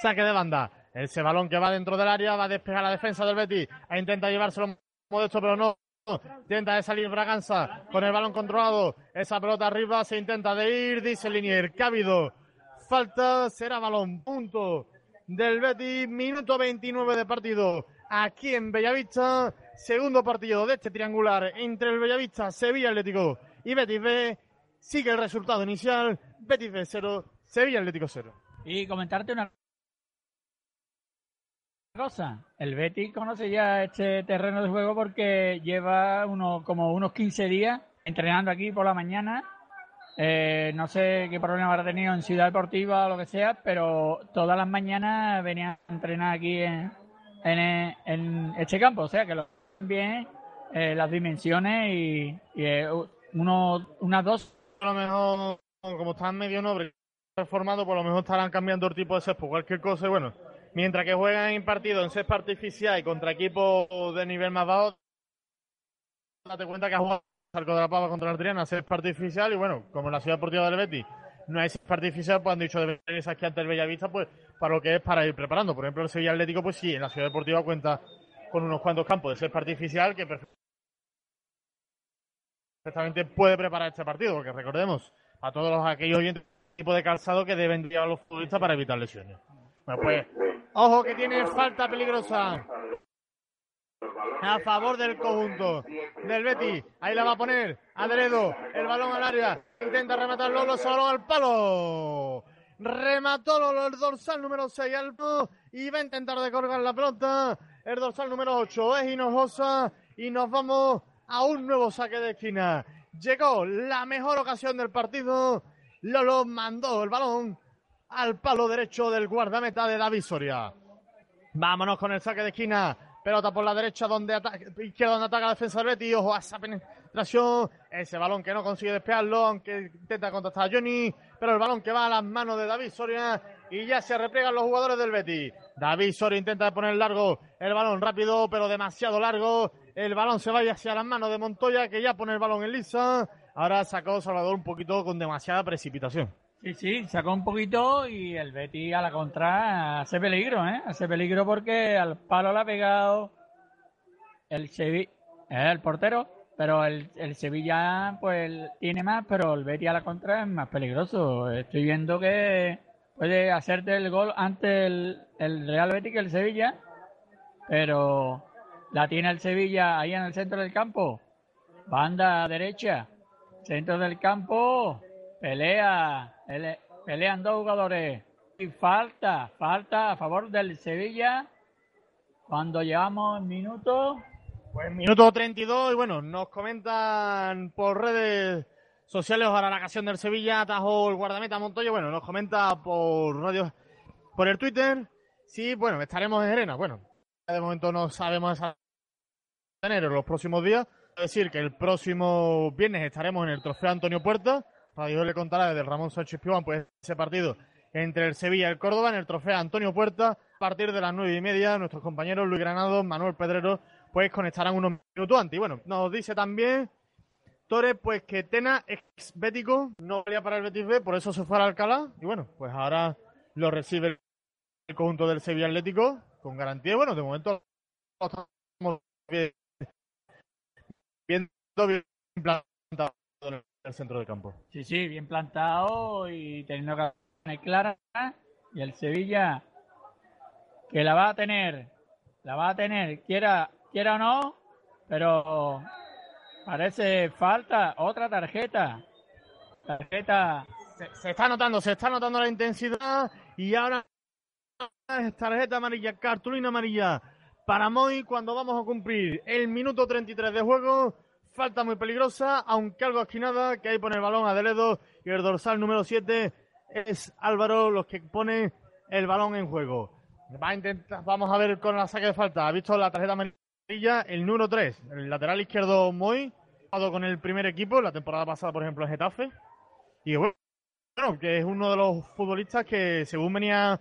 Saque de banda. Ese balón que va dentro del área va a despejar la defensa del Betis. Ahí intenta llevárselo modesto, pero no. Intenta de salir Braganza con el balón controlado. Esa pelota arriba se intenta de ir. Dice Linier habido falta. Será balón. Punto del Betis. Minuto 29 de partido. Aquí en Bellavista. Segundo partido de este triangular entre el Bellavista, Sevilla Atlético y Betis B. Sigue el resultado inicial. Betis B 0, Sevilla Atlético 0. Y comentarte una cosa. El Betis conoce ya este terreno de juego porque lleva uno, como unos 15 días entrenando aquí por la mañana. Eh, no sé qué problema habrá tenido en Ciudad Deportiva o lo que sea, pero todas las mañanas venía a entrenar aquí en, en, este campo. O sea que lo bien eh, las dimensiones y, y eh, uno, unas dos A lo mejor, como están medio nobles reformados, por lo mejor estarán cambiando el tipo de césped, cualquier cosa. Y bueno, mientras que juegan en partido en césped artificial y contra equipos de nivel más bajo, date cuenta que ha jugado Arco de la Pava contra la Triana, césped artificial. Y bueno, como en la Ciudad Deportiva del Betis no hay césped artificial, pues han dicho de venir aquí ante el Bellavista, pues para lo que es para ir preparando. Por ejemplo, el Sevilla Atlético, pues sí, en la Ciudad Deportiva cuenta con unos cuantos campos de césped artificial que perfectamente puede preparar este partido, porque recordemos a todos los aquellos oyentes tipo de calzado que deben llevar los futbolistas para evitar lesiones. Pues, ojo que tiene falta peligrosa a favor del conjunto del Betty. Ahí la va a poner Adredo, el balón al área, intenta rematar Lolo, balón al palo. Remató Lolo el dorsal número 6 al y va a intentar decolgar la pelota. El dorsal número 8 es Hinojosa y nos vamos a un nuevo saque de esquina. Llegó la mejor ocasión del partido. Lolo mandó el balón al palo derecho del guardameta de David Soria. Vámonos con el saque de esquina. Pelota por la derecha, donde ataca, izquierda donde ataca la defensa del Betis. Ojo a esa penetración. Ese balón que no consigue despejarlo, aunque intenta contactar a Johnny. Pero el balón que va a las manos de David Soria. Y ya se repliegan los jugadores del Betis. David Soria intenta poner largo el balón rápido, pero demasiado largo. El balón se va hacia las manos de Montoya, que ya pone el balón en lisa. Ahora sacó Salvador un poquito con demasiada precipitación. Sí, sí, sacó un poquito y el Betty a la contra hace peligro, ¿eh? Hace peligro porque al palo le ha pegado el Sevilla, el portero, pero el, el, Sevilla pues tiene más, pero el Betty a la contra es más peligroso. Estoy viendo que puede hacerte el gol ante el, el Real Betty que el Sevilla, pero la tiene el Sevilla ahí en el centro del campo. Banda derecha, centro del campo, pelea, pelean dos jugadores. Y falta, falta a favor del Sevilla. Cuando llevamos minutos. Pues minuto 32 y bueno, nos comentan por redes sociales ahora la ocasión del Sevilla, atajó el guardameta Montoya, bueno, nos comenta por radio, por el Twitter, sí, bueno, estaremos en Arena, bueno, de momento no sabemos esa enero los próximos días, es decir, que el próximo viernes estaremos en el trofeo Antonio Puerta, Radio le contará desde Ramón Sánchez Piovan, pues ese partido entre el Sevilla y el Córdoba en el trofeo Antonio Puerta, a partir de las nueve y media, nuestros compañeros Luis Granado, Manuel Pedrero, pues conectarán unos minutos antes. Y bueno, nos dice también Torres, pues que Tena, ex bético, no valía para el Betis B, por eso se fue al Alcalá. Y bueno, pues ahora lo recibe el conjunto del Sevilla Atlético con garantía. Bueno, de momento estamos viendo bien plantado en el centro del campo. Sí, sí, bien plantado y teniendo que clara. Y el Sevilla, que la va a tener, la va a tener, quiera, quiera o no, pero Parece falta otra tarjeta. Tarjeta. Se, se, está notando, se está notando la intensidad y ahora tarjeta amarilla, cartulina amarilla para Moy cuando vamos a cumplir el minuto 33 de juego. Falta muy peligrosa, aunque algo esquinada, que ahí pone el balón a Deledo y el dorsal número 7 es Álvaro los que pone el balón en juego. Va a vamos a ver con la saque de falta. Ha visto la tarjeta amarilla el número 3, el lateral izquierdo Moy, con el primer equipo la temporada pasada, por ejemplo, en Getafe. Y bueno, que es uno de los futbolistas que, según venía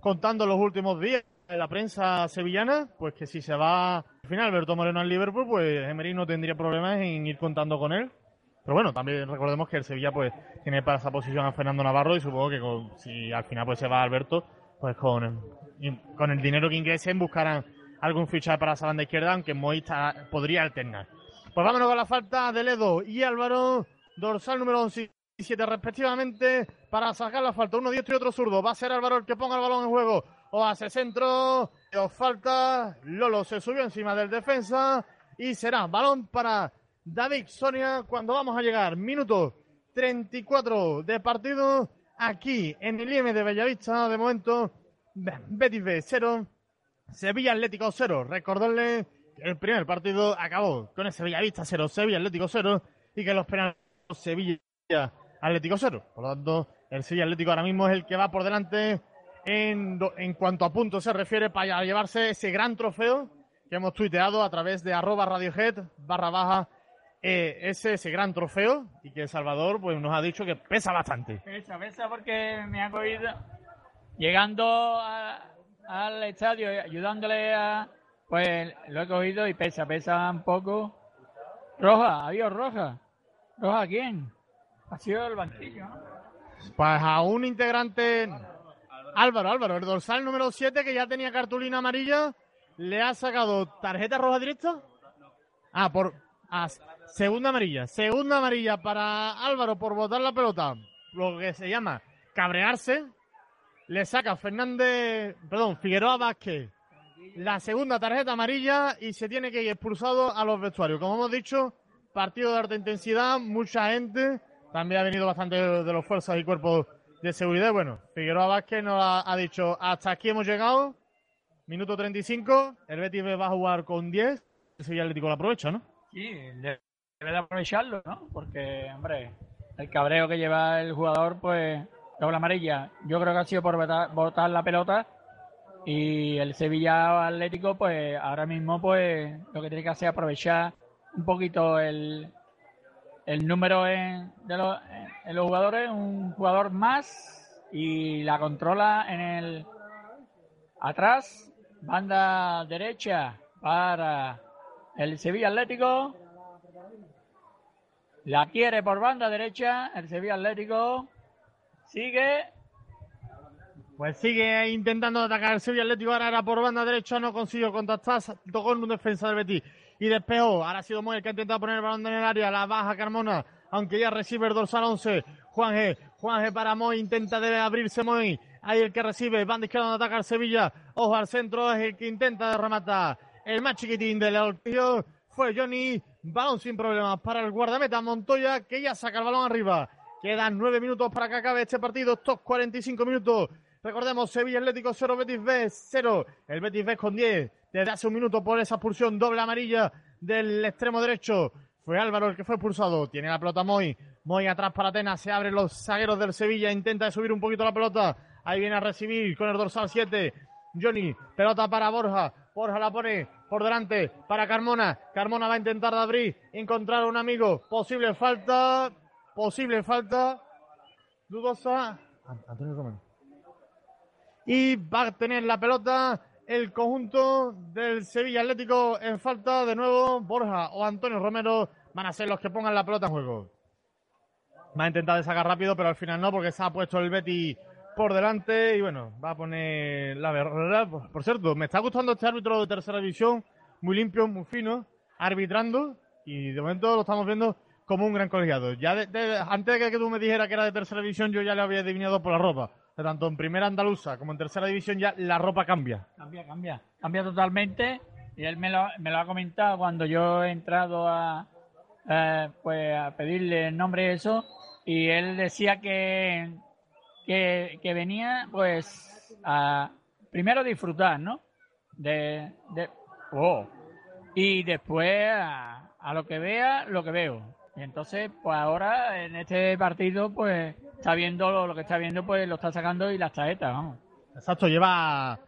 contando los últimos días en la prensa sevillana, pues que si se va al final Alberto Moreno al Liverpool, pues Emery no tendría problemas en ir contando con él. Pero bueno, también recordemos que el Sevilla pues tiene para esa posición a Fernando Navarro y supongo que si al final pues se va Alberto, pues con, con el dinero que ingresen buscarán algún fichaje para esa banda izquierda, aunque Moista podría alternar. Pues vámonos con la falta de Ledo y Álvaro, dorsal número 11 y 7 respectivamente, para sacar la falta. Uno diestro y otro zurdo. Va a ser Álvaro el que ponga el balón en juego. O hace centro, o falta. Lolo se subió encima del defensa y será balón para David Sonia cuando vamos a llegar. Minuto 34 de partido aquí en el IM de Bellavista. De momento, Betis B 0, Sevilla Atlético 0. Recordarle que el primer partido acabó con ese Bellavista 0, Sevilla Atlético 0 y que los penales Sevilla Atlético 0. Por lo tanto, el Sevilla Atlético ahora mismo es el que va por delante en, en cuanto a puntos se refiere para llevarse ese gran trofeo que hemos tuiteado a través de arroba radiohead barra baja eh, ese, ese gran trofeo y que Salvador pues nos ha dicho que pesa bastante. Pesa, pesa porque me ha cogido llegando a, al estadio ayudándole a... Pues lo he cogido y pesa, pesa un poco. Roja, adiós Roja. ¿Roja quién? Ha sido el banquillo, Pues a un integrante... Álvaro, Álvaro, el dorsal número 7 que ya tenía cartulina amarilla, le ha sacado tarjeta roja directa. Ah, por... Ah, segunda amarilla. Segunda amarilla para Álvaro por botar la pelota. Lo que se llama cabrearse. Le saca Fernández, perdón, Figueroa Vázquez la segunda tarjeta amarilla y se tiene que ir expulsado a los vestuarios. Como hemos dicho, partido de alta intensidad, mucha gente. También ha venido bastante de los fuerzas y cuerpos de seguridad. Bueno, Figueroa Vázquez nos ha, dicho, hasta aquí hemos llegado. Minuto 35, el Betis va a jugar con 10. El Sevilla Atlético lo aprovecha, ¿no? Sí, debe de aprovecharlo, ¿no? Porque, hombre, el cabreo que lleva el jugador, pues, doble amarilla. Yo creo que ha sido por botar la pelota y el Sevilla Atlético, pues ahora mismo, pues lo que tiene que hacer es aprovechar un poquito el, el número de los, en los jugadores, un jugador más y la controla en el atrás, banda derecha para el Sevilla Atlético. La quiere por banda derecha, el Sevilla Atlético sigue pues sigue intentando atacar el Sevilla Atlético. Ahora era por banda derecha, no consiguió contactar. Tocó en un defensa del Betis y despejó. Ahora ha sido Moy el que ha intentado poner el balón en el área. La baja Carmona, aunque ya recibe el dorsal 11. Juan G. Juan G para Moy. Intenta debe abrirse Moy. Ahí el que recibe. Banda izquierda donde ataca el Sevilla. Ojo al centro. Es el que intenta rematar. El más chiquitín del tío fue Johnny. Balón sin problemas para el guardameta Montoya que ya saca el balón arriba. Quedan nueve minutos para que acabe este partido. Estos 45 minutos Recordemos, Sevilla Atlético 0, Betis B 0. El Betis B con 10 desde hace un minuto por esa expulsión doble amarilla del extremo derecho. Fue Álvaro el que fue expulsado. Tiene la pelota Moy. Moy atrás para Atenas. Se abren los zagueros del Sevilla. Intenta subir un poquito la pelota. Ahí viene a recibir con el dorsal 7. Johnny. Pelota para Borja. Borja la pone por delante para Carmona. Carmona va a intentar abrir. Encontrar a un amigo. Posible falta. Posible falta. Dudosa. Antonio Romero y va a tener la pelota el conjunto del Sevilla Atlético en falta de nuevo Borja o Antonio Romero van a ser los que pongan la pelota en juego. Va a intentar sacar rápido, pero al final no, porque se ha puesto el Betty por delante y bueno, va a poner la verdad. Por cierto, me está gustando este árbitro de tercera división, muy limpio, muy fino, arbitrando y de momento lo estamos viendo como un gran colegiado. Ya antes de que tú me dijeras que era de tercera división, yo ya le había adivinado por la ropa tanto en primera andaluza como en tercera división ya la ropa cambia. Cambia, cambia. Cambia totalmente. Y él me lo, me lo ha comentado cuando yo he entrado a, eh, pues a pedirle el nombre y eso. Y él decía que, que, venía pues a primero disfrutar, ¿no? De, de oh. y después a lo que vea, lo que veo. Y entonces, pues ahora en este partido, pues está viendo lo, que está viendo, pues lo está sacando y las tarjetas, vamos. Exacto, lleva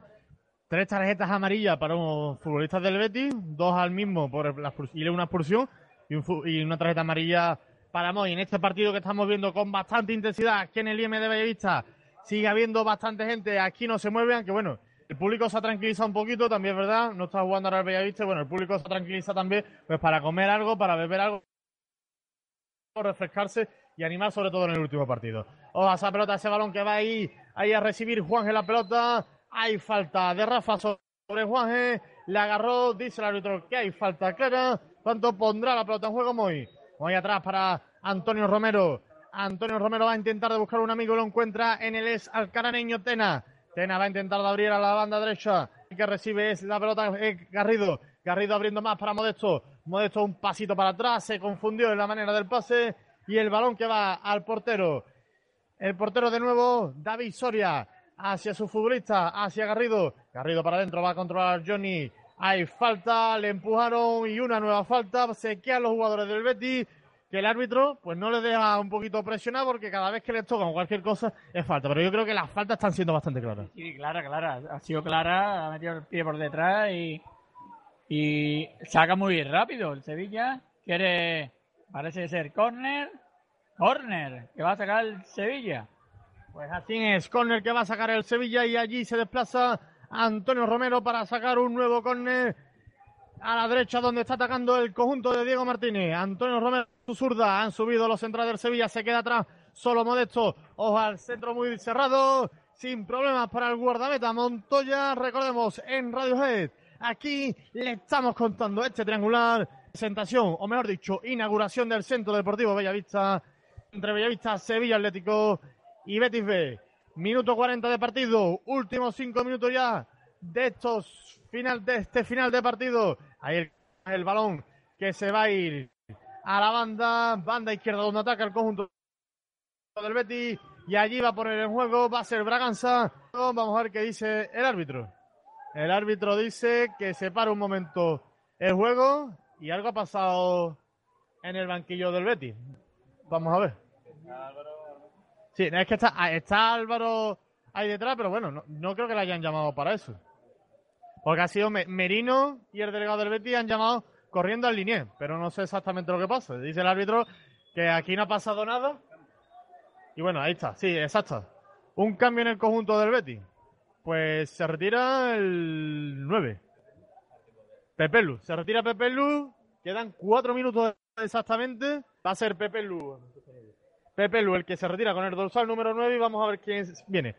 tres tarjetas amarillas para los futbolistas del Betis, dos al mismo por la y una expulsión y, una tarjeta amarilla para Moy. En este partido que estamos viendo con bastante intensidad aquí en el IM de Bellavista, sigue habiendo bastante gente, aquí no se mueve, aunque bueno, el público se ha tranquilizado un poquito, también es verdad, no está jugando ahora el Bellavista, bueno, el público se tranquiliza también, pues para comer algo, para beber algo refrescarse y animar sobre todo en el último partido. Ojo esa pelota, ese balón que va ahí, ahí a recibir Juanje la pelota. Hay falta de Rafa sobre Juanje. Le agarró, dice el árbitro que hay falta clara. ¿Cuánto pondrá la pelota en juego Moy? Moy atrás para Antonio Romero. Antonio Romero va a intentar de buscar un amigo, lo encuentra en el es alcaraneño Tena. Tena va a intentar de abrir a la banda derecha. El que recibe es la pelota Garrido. Garrido abriendo más para Modesto. Modesto un pasito para atrás, se confundió en la manera del pase y el balón que va al portero. El portero de nuevo, David Soria, hacia su futbolista, hacia Garrido. Garrido para adentro, va a controlar Johnny. Hay falta, le empujaron y una nueva falta. Se quedan los jugadores del Betis que el árbitro pues no le deja un poquito presionado porque cada vez que les tocan cualquier cosa es falta. Pero yo creo que las faltas están siendo bastante claras. Sí, clara, clara. Ha sido clara, ha metido el pie por detrás y y saca muy rápido el Sevilla. Quiere, parece ser corner. Corner, que va a sacar el Sevilla. Pues así es, corner que va a sacar el Sevilla y allí se desplaza Antonio Romero para sacar un nuevo corner a la derecha donde está atacando el conjunto de Diego Martínez. Antonio Romero, zurda, han subido los centrales del Sevilla, se queda atrás, solo modesto, ojo al centro muy cerrado, sin problemas para el guardameta Montoya, recordemos, en Radiohead Aquí le estamos contando este triangular, presentación, o mejor dicho, inauguración del Centro Deportivo Bellavista, entre Bellavista, Sevilla Atlético y Betis B. Minuto 40 de partido, últimos cinco minutos ya de estos final de este final de partido. Ahí el balón que se va a ir a la banda, banda izquierda donde ataca el conjunto del Betis y allí va a poner en juego, va a ser Braganza. Vamos a ver qué dice el árbitro. El árbitro dice que se para un momento el juego y algo ha pasado en el banquillo del Betis. Vamos a ver. Sí, es que está, está Álvaro ahí detrás, pero bueno, no, creo que le hayan llamado para eso. Porque ha sido Merino y el delegado del Betis han llamado corriendo al linier, pero no sé exactamente lo que pasa. Dice el árbitro que aquí no ha pasado nada. Y bueno, ahí está, sí, exacto. Un cambio en el conjunto del Betis. Pues se retira el 9. Pepelu. Se retira Pepelu. Quedan cuatro minutos exactamente. Va a ser Pepelu. Pepelu el que se retira con el dorsal número 9 y vamos a ver quién viene.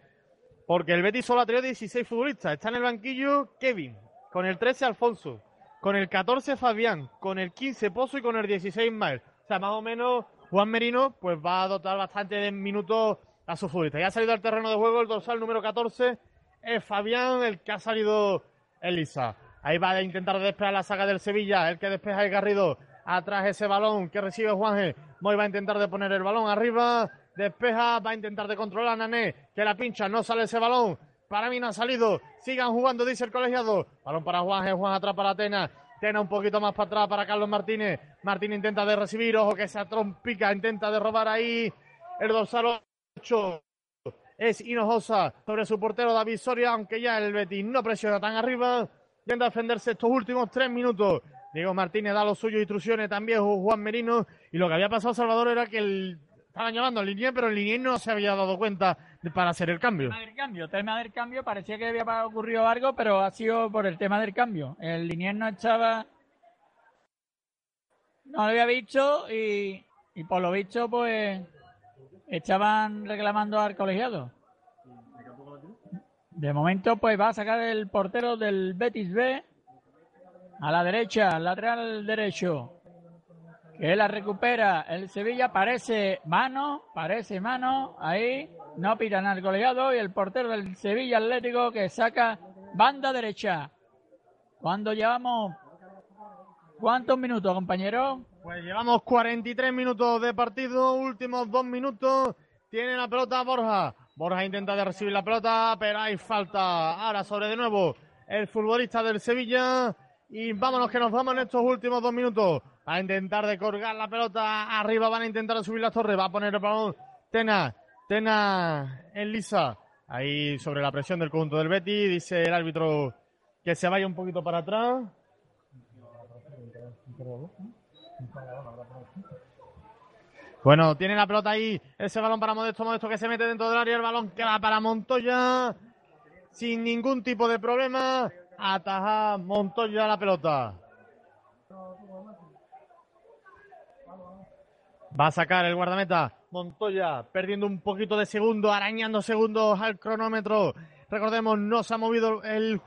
Porque el Betis solo ha tenido 16 futbolistas. Está en el banquillo Kevin. Con el 13 Alfonso. Con el 14 Fabián. Con el 15 Pozo y con el 16 Mal. O sea, más o menos Juan Merino pues va a dotar bastante de minutos a su futbolista. Ya ha salido al terreno de juego el dorsal número 14 es Fabián, el que ha salido Elisa. Ahí va a intentar despejar la saga del Sevilla, el que despeja el Garrido. Atrás ese balón que recibe Juanje. Moy va a intentar de poner el balón arriba. Despeja, va a intentar de controlar a Nané, que la pincha, no sale ese balón. Para mí no ha salido. Sigan jugando, dice el colegiado. Balón para Juanje, Juan atrás para Tena. Tena un poquito más para atrás para Carlos Martínez. Martínez intenta de recibir, ojo que esa trompica intenta de robar ahí el dorsal 8 es Hinojosa sobre su portero David Soria, aunque ya el Betis no presiona tan arriba. Intenta defenderse estos últimos tres minutos. Diego Martínez da lo suyo, instrucciones también Juan Merino. Y lo que había pasado Salvador era que el, estaban llamando al Linier, pero el no se había dado cuenta para hacer el cambio. Del cambio, tema del cambio, parecía que había ocurrido algo, pero ha sido por el tema del cambio. El Linier no estaba, no había visto y, y por lo visto, pues estaban reclamando al colegiado. De momento, pues va a sacar el portero del Betis B a la derecha, lateral derecho. Que la recupera el Sevilla, parece mano, parece mano, ahí no pitan al colegiado y el portero del Sevilla Atlético que saca banda derecha. Cuando llevamos ¿Cuántos minutos, compañero? Pues llevamos 43 minutos de partido, últimos dos minutos. Tiene la pelota Borja. Borja intenta de recibir la pelota, pero hay falta. Ahora sobre de nuevo el futbolista del Sevilla. Y vámonos que nos vamos en estos últimos dos minutos. A intentar de colgar la pelota arriba, van a intentar subir la torre. Va a poner el balón Tena. Tena en lisa. Ahí sobre la presión del conjunto del Betty. Dice el árbitro que se vaya un poquito para atrás. Bueno, tiene la pelota ahí, ese balón para Modesto, Modesto que se mete dentro del área, el balón que va para Montoya, sin ningún tipo de problema, ataja Montoya la pelota. Va a sacar el guardameta Montoya, perdiendo un poquito de segundo, arañando segundos al cronómetro. Recordemos, no se ha movido el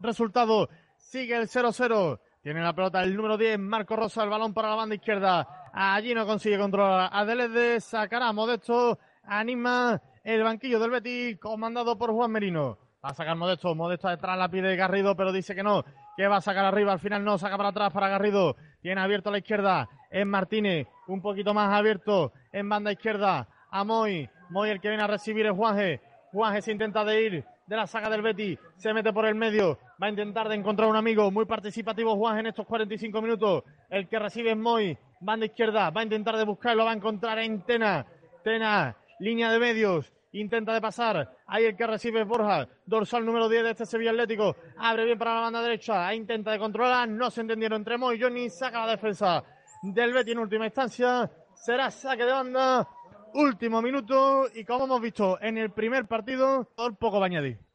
resultado, sigue el 0-0. Tiene la pelota el número 10, Marco Rosa, el balón para la banda izquierda. Allí no consigue controlar a de sacará Modesto, anima el banquillo del Betis, comandado por Juan Merino. Va a sacar Modesto, Modesto detrás la pide Garrido, pero dice que no, que va a sacar arriba, al final no, saca para atrás para Garrido. Tiene abierto a la izquierda, es Martínez, un poquito más abierto en banda izquierda, a Moy, Moy el que viene a recibir es Juanje. Juanje se intenta de ir, de la saga del Betty. Se mete por el medio. Va a intentar de encontrar un amigo. Muy participativo Juan en estos 45 minutos. El que recibe es Moy. Banda izquierda. Va a intentar de buscarlo. Va a encontrar en Tena. Tena. Línea de medios. Intenta de pasar. Ahí el que recibe es Borja. Dorsal número 10 de este Sevilla Atlético. Abre bien para la banda derecha. Intenta de controlar. No se entendieron entre Moy y Johnny. Saca la defensa del Betty en última instancia. Será saque de banda último minuto y como hemos visto en el primer partido, poco va a añadir.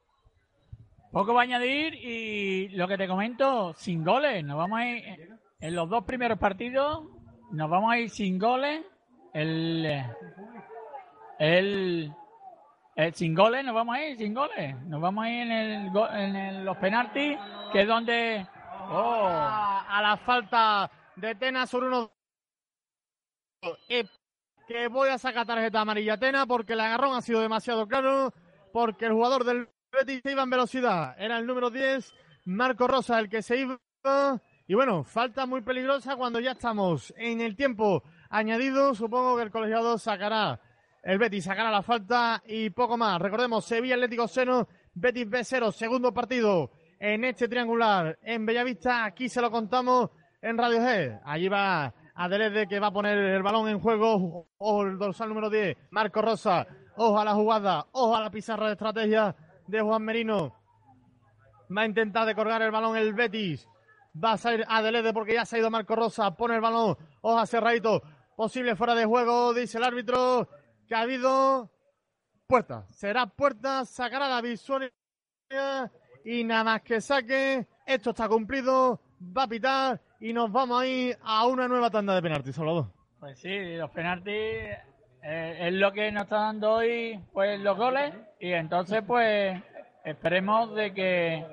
Poco va a añadir y lo que te comento, sin goles. Nos vamos a ir en los dos primeros partidos, nos vamos a ir sin goles. El, el, sin goles, nos vamos a ir sin goles. Nos vamos a ir en, el, en los penaltis, que es donde... Oh. A, la falta de Tena sobre uno que voy a sacar tarjeta amarilla Tena porque el agarrón ha sido demasiado claro, porque el jugador del Betis iba en velocidad. Era el número 10, Marco Rosa, el que se iba. Y bueno, falta muy peligrosa cuando ya estamos en el tiempo añadido. Supongo que el colegiado sacará, el Betis sacará la falta y poco más. Recordemos, Sevilla Atlético Seno, Betis B0, segundo partido en este triangular en Bellavista. Aquí se lo contamos en Radio G. Allí va Adelede que va a poner el balón en juego. Ojo el dorsal número 10, Marco Rosa. Ojo a la jugada, ojo a la pizarra de estrategia de Juan Merino. Va a intentar de colgar el balón el Betis. Va a salir Adelede porque ya se ha ido Marco Rosa. Pone el balón, ojo a Cerradito. Posible fuera de juego, dice el árbitro. Que ha habido puerta. Será puerta, sacará la visual y nada más que saque. Esto está cumplido. Va a pitar y nos vamos a ir a una nueva tanda de penaltis, Salvador. Pues sí, los penaltis eh, es lo que nos está dando hoy pues los goles y entonces pues esperemos de que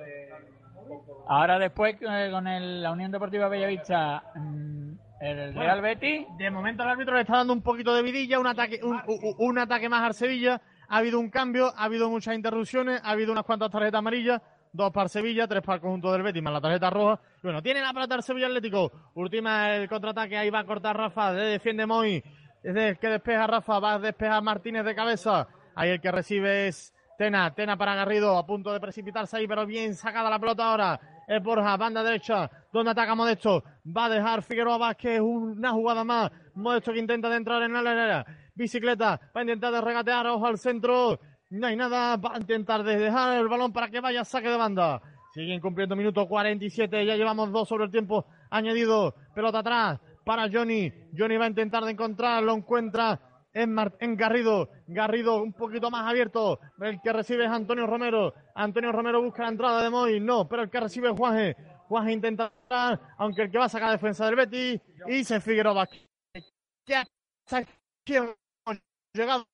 ahora después eh, con el, la Unión Deportiva Bellavista mm, el Real Betis De momento el árbitro le está dando un poquito de vidilla, un ataque, un, un- un ataque más al Sevilla. Ha habido un cambio, ha habido muchas interrupciones, ha habido unas cuantas tarjetas amarillas, dos para Sevilla, tres para el conjunto del Betis, más la tarjeta roja. Bueno, tiene la pelota el Sevilla Atlético. Última el contraataque, ahí va a cortar Rafa, de defiende Moy. El que despeja Rafa, va a despejar Martínez de cabeza. Ahí el que recibe es Tena, Tena para Garrido, a punto de precipitarse ahí, pero bien sacada la pelota ahora. Es Borja, banda derecha, donde ataca Modesto. Va a dejar Figueroa Vázquez una jugada más. Modesto que intenta de entrar en la. Bicicleta, va a intentar de regatear, ojo al centro. No hay nada, va a intentar de dejar el balón para que vaya saque de banda. Siguen cumpliendo minuto 47, ya llevamos dos sobre el tiempo añadido. Pelota atrás para Johnny. Johnny va a intentar de encontrar, lo encuentra en, Garrido. Garrido un poquito más abierto. El que recibe es Antonio Romero. Antonio Romero busca la entrada de Moy. No, pero el que recibe es Juanje. Juanje intenta aunque el que va a sacar defensa del Betis. Y se Figueroa. Hemos llegado.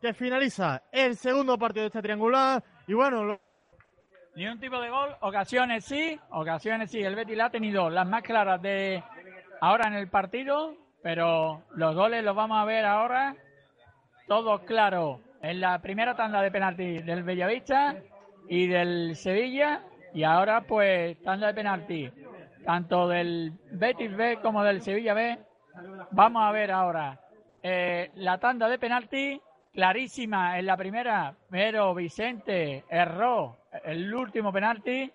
Que finaliza el segundo partido de este triangular. Y bueno, lo- Ni un tipo de gol, ocasiones sí, ocasiones sí. El Betis la ha tenido las más claras de ahora en el partido, pero los goles los vamos a ver ahora todos claros en la primera tanda de penalti del Bellavista y del Sevilla y ahora pues tanda de penalti tanto del Betis B como del Sevilla B. Vamos a ver ahora eh, la tanda de penalti clarísima en la primera, pero Vicente erró el último penalti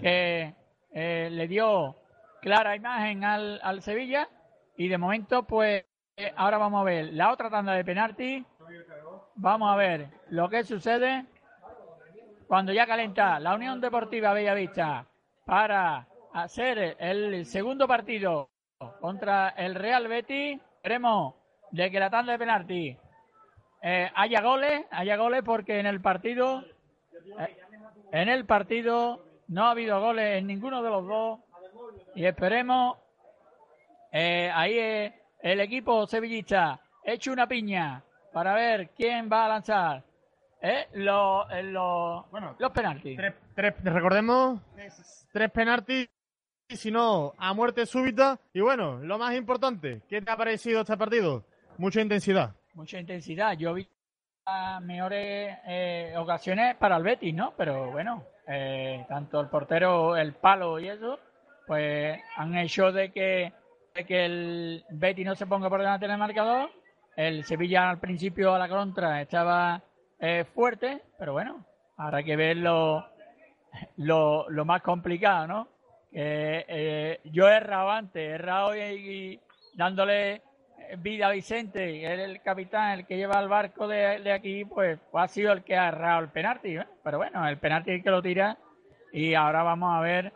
que eh, le dio clara imagen al, al Sevilla y de momento pues eh, ahora vamos a ver la otra tanda de penalti. Vamos a ver lo que sucede cuando ya calenta la Unión Deportiva Bellavista para hacer el segundo partido contra el Real Betis. Esperemos de que la tanda de penalti eh, haya goles, haya goles porque en el partido eh, en el partido no ha habido goles en ninguno de los dos y esperemos eh, ahí el equipo sevillista hecho una piña para ver quién va a lanzar los, los, Bueno, los penaltis. tres, tres- recordemos, tres penaltis, si no, a muerte súbita. Y bueno, lo más importante, ¿qué te ha parecido este partido? Mucha intensidad. Mucha intensidad. Yo vi las mejores eh, ocasiones para el Betis, ¿no? Pero bueno, eh, tanto el portero, el palo y eso, pues han hecho de que, de que el Betis no se ponga por delante del marcador. El Sevilla al principio a la contra estaba eh, fuerte, pero bueno, habrá que ver lo, lo, más complicado, ¿no? Eh, yo he errado antes, he errado y dándole vida Vicente, el capitán, el que lleva el barco de, de aquí, pues, ha sido el que ha errado el penalti. ¿eh? Pero bueno, el penalti es el que lo tira y ahora vamos a ver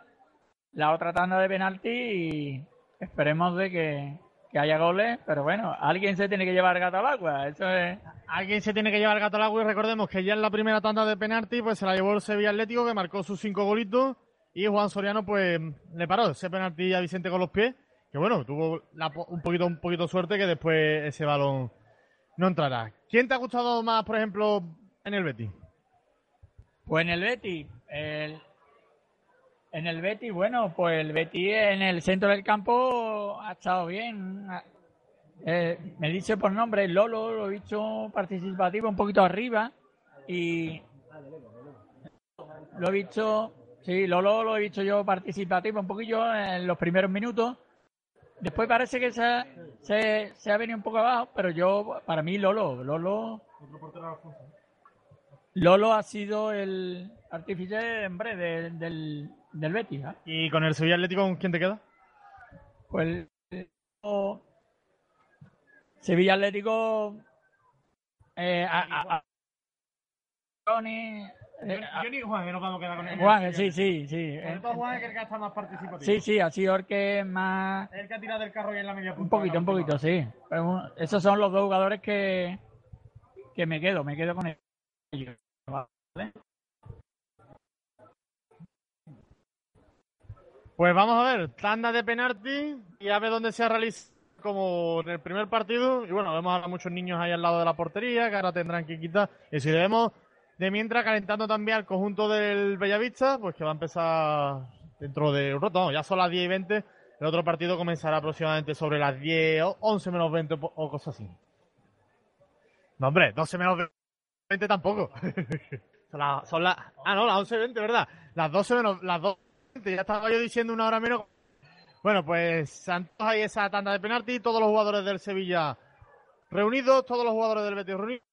la otra tanda de penalti y esperemos de que, que haya goles, pero bueno, alguien se tiene que llevar el gato al agua. Alguien se tiene que llevar el gato al agua y recordemos que ya en la primera tanda de penalti pues se la llevó el Sevilla Atlético que marcó sus cinco golitos y Juan Soriano pues le paró ese penalti a Vicente con los pies que bueno, tuvo la un poquito un poquito suerte que después ese balón no entrará. ¿Quién te ha gustado más, por ejemplo, en el Betis? Pues en el Betis, el- en el Betis, bueno, pues el Betis en el centro del campo ha estado bien. Eh, me dice por nombre Lolo, lo he visto participativo un poquito arriba y lo he visto, sí, Lolo lo he visto yo participativo un poquillo en los primeros minutos. Después parece que se, ha- se, se ha venido un poco abajo, pero yo, para mí Lolo, Lolo, Lolo ha sido el artífice, hombre, de- del, del Betis. ¿ah? ¿Y con el Sevilla Atlético con quién te queda? Pues eh, o- Sevilla Atlético eh, a, a- a- Eh, a- ni Juan, que nos vamos a quedar con él. Juan, sí, sí, sí. eh, Juan es el que está más participativo. sí, sí, ha sido el que más El que ha tirado del carro y en la media un poquito, un poquito, sí. Pero un- esos son los dos jugadores que que me quedo, me quedo con ellos. ¿vale? Pues vamos a ver, tanda de penalti y a ver dónde se realiza como en el primer partido. Y bueno, vemos a muchos niños ahí al lado de la portería que ahora tendrán que quitar. Y si vemos de mientras calentando también al conjunto del Bellavista, pues que va a empezar dentro de un rato. No, ya son las 10 y 20. El otro partido comenzará aproximadamente sobre las 10 o 11 menos 20 o cosas así. No, hombre, 12 menos 20 tampoco. son las, son las, ah, no, las 11 y 20, ¿verdad? Las 12 menos, las 2 ya estaba yo diciendo una hora menos. Bueno, pues Santos hay esa tanda de penalti, todos los jugadores del Sevilla reunidos, todos los jugadores del Betis reunidos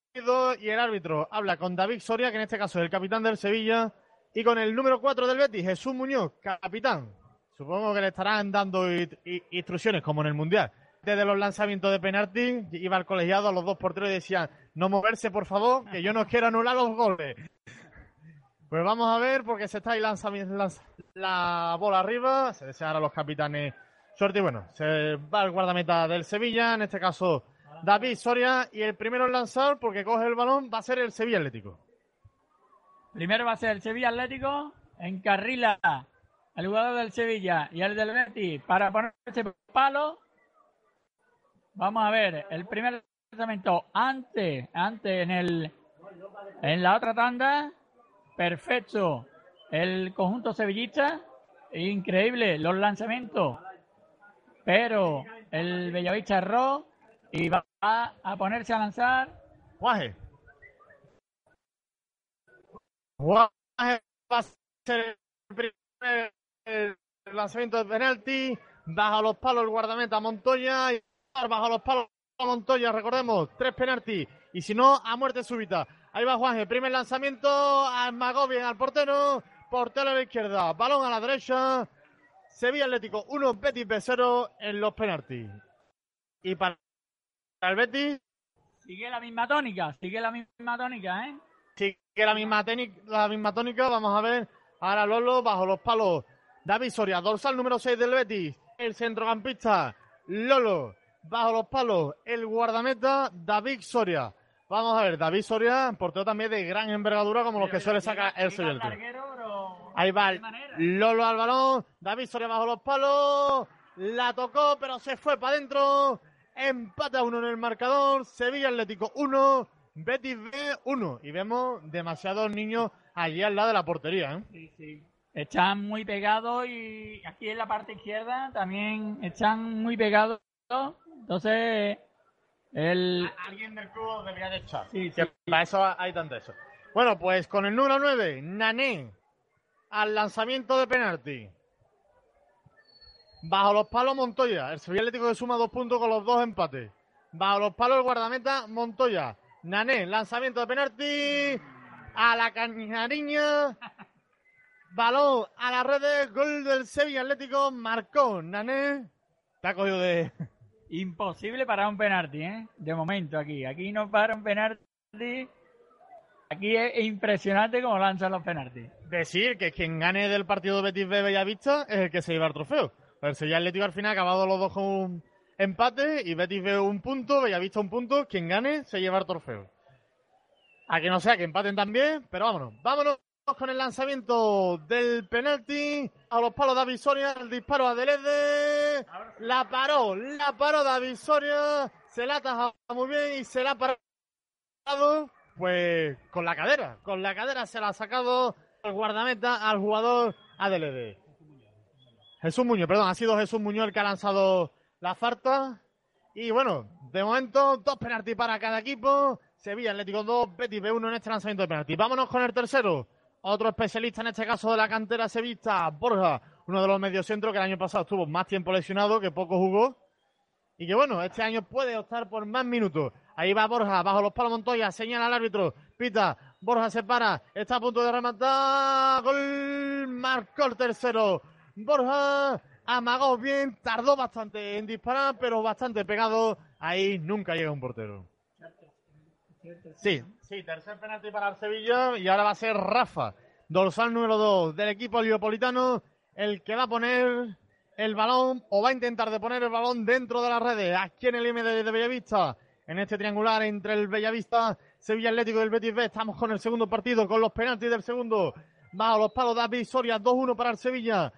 y el árbitro habla con David Soria, que en este caso es el capitán del Sevilla, y con el número 4 del Betis, Jesús Muñoz, capitán. Supongo que le estarán dando instrucciones como en el Mundial. Desde los lanzamientos de penalti iba el colegiado a los dos porteros y decían, no moverse por favor, que yo no quiero anular los goles. Pues vamos a ver, porque se está ahí lanzamiento, lanza la bola arriba. Se desean a los capitanes suerte. Y bueno, se va el guardameta del Sevilla, en este caso David Soria. Y el primero en lanzar, porque coge el balón, va a ser el Sevilla Atlético. Primero va a ser el Sevilla Atlético, encarrila al jugador del Sevilla y al del Betis para ponerse palo. Vamos a ver, el primer lanzamiento antes, antes en el en la otra tanda, perfecto. El conjunto sevillista, increíble los lanzamientos, pero el Bellavista y va a ponerse a lanzar Guaje. Guaje va a ser el primer el lanzamiento de penalti. Baja los palos el guardameta Montoya. Y baja los palos Montoya, recordemos, tres penaltis. Y si no, a muerte súbita. Ahí va Juanje, primer lanzamiento. Amagó bien al portero. Portero a la izquierda, balón a la derecha. Sevilla Atlético 1, Betis B 0 en los penaltis. Y para el Betis, Sigue la misma tónica, sigue la misma tónica, ¿eh? sigue la misma, técnica, la misma tónica. Vamos a ver. Ahora Lolo bajo los palos. David Soria, dorsal número 6 del Betis. El centrocampista Lolo bajo los palos. El guardameta David Soria. Vamos a ver, David Soria, portero también de gran envergadura como los que suele sacar el Sevilla. Ahí va Lolo al balón. David Soria bajo los palos. La tocó, pero se fue para adentro. Empate a uno en el marcador. Sevilla Atlético 1. Betis B 1. Y vemos demasiados niños allí al lado de la portería. ¿eh? Sí, sí. Están muy pegados y aquí en la parte izquierda también están muy pegados. Entonces, el... Alguien del club debería de echar. Sí. Para eso hay tanto eso. Bueno, pues con el número 9, Nané, al lanzamiento de penalti. Bajo los palos Montoya. El Sevilla Atlético que suma dos puntos con los dos empates. Bajo los palos el guardameta Montoya. Nané, lanzamiento de penalti. A la cañariña. Balón a las redes. Gol del Sevilla Atlético. Marcó Nané. Te ha cogido de. Imposible parar un penalti, ¿eh? De momento aquí. Aquí no para un penalti. Aquí es impresionante cómo lanzan los penaltis. decir que quien gane del partido Betis B Bellavista es el que se lleva el trofeo. El Sevilla Atlético al final ha acabado los dos con un empate y Betis B un punto, Bellavista un punto. Quien gane se lleva el trofeo. A que no sea que empaten también, pero vámonos. Vámonos con el lanzamiento del penalti. A los palos David Soria, el disparo a Delede. La paró, la paró David Soria. Se la ha atajado muy bien y se la ha parado. Pues con la cadera, con la cadera se la ha sacado el guardameta al jugador ADLD. Jesús Muñoz, perdón, ha sido Jesús Muñoz el que ha lanzado la falta. Y bueno, De momento, dos penaltis para cada equipo. Sevilla Atlético 2, Betis B1 en este lanzamiento de penalti. Vámonos con el tercero. Otro especialista en este caso de la cantera sevista, Borja, uno de los mediocentros que el año pasado estuvo más tiempo lesionado, que poco jugó. Y que bueno, este año puede optar por más minutos. Ahí va Borja, bajo los palos Montoya, señala al árbitro, pita, Borja se para, está a punto de rematar, gol, marcó el tercero. Borja amagó bien, tardó bastante en disparar, pero bastante pegado. Ahí nunca llega un portero. Sí, sí, tercer penalti para el Sevilla y ahora va a ser Rafa, dorsal número 2 del equipo liopolitano, el que va a poner el balón o va a intentar de poner el balón dentro de las redes, aquí en el M de, de Bellavista, en este triangular entre el Bellavista, Sevilla Atlético y el Betis B. Estamos con el segundo partido, con los penaltis del segundo. Bajo los palos David Soria, 2-1 para el Sevilla.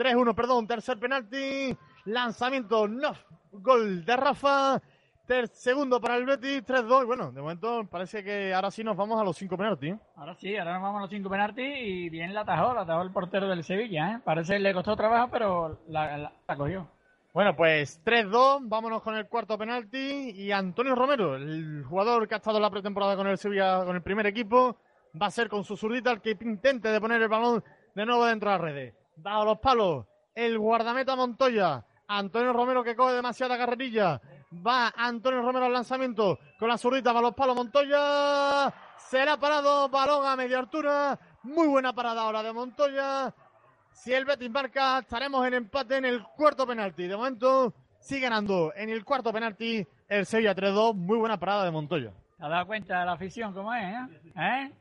3-1, perdón, tercer penalti. Lanzamiento, no, gol de Rafa. Ter segundo para el Betis, 3-2. Y bueno, de momento parece que ahora sí nos vamos a los cinco penaltis. Ahora sí, ahora nos vamos a los cinco penaltis y bien la atajó, la atajó el portero del Sevilla. ¿eh? Parece que le costó trabajo, pero la, la, la cogió. Bueno, pues 3-2, vámonos con el cuarto penalti y Antonio Romero, el jugador que ha estado en la pretemporada con el Sevilla, con el primer equipo, va a ser con su zurdita el que intente de poner el balón de nuevo dentro de la red. Bajo los palos, el guardameta Montoya, Antonio Romero que coge demasiada carrerilla, va Antonio Romero al lanzamiento con la zurdita bajo los palos Montoya, será parado, balón a media altura, muy buena parada ahora de Montoya, si el Betis marca, estaremos en empate en el cuarto penalti. De momento, sigue ganando en el cuarto penalti el Sevilla 3-2. Muy buena parada de Montoya. ¿Te has dado cuenta de la afición cómo es? ¿Eh? ¿Eh?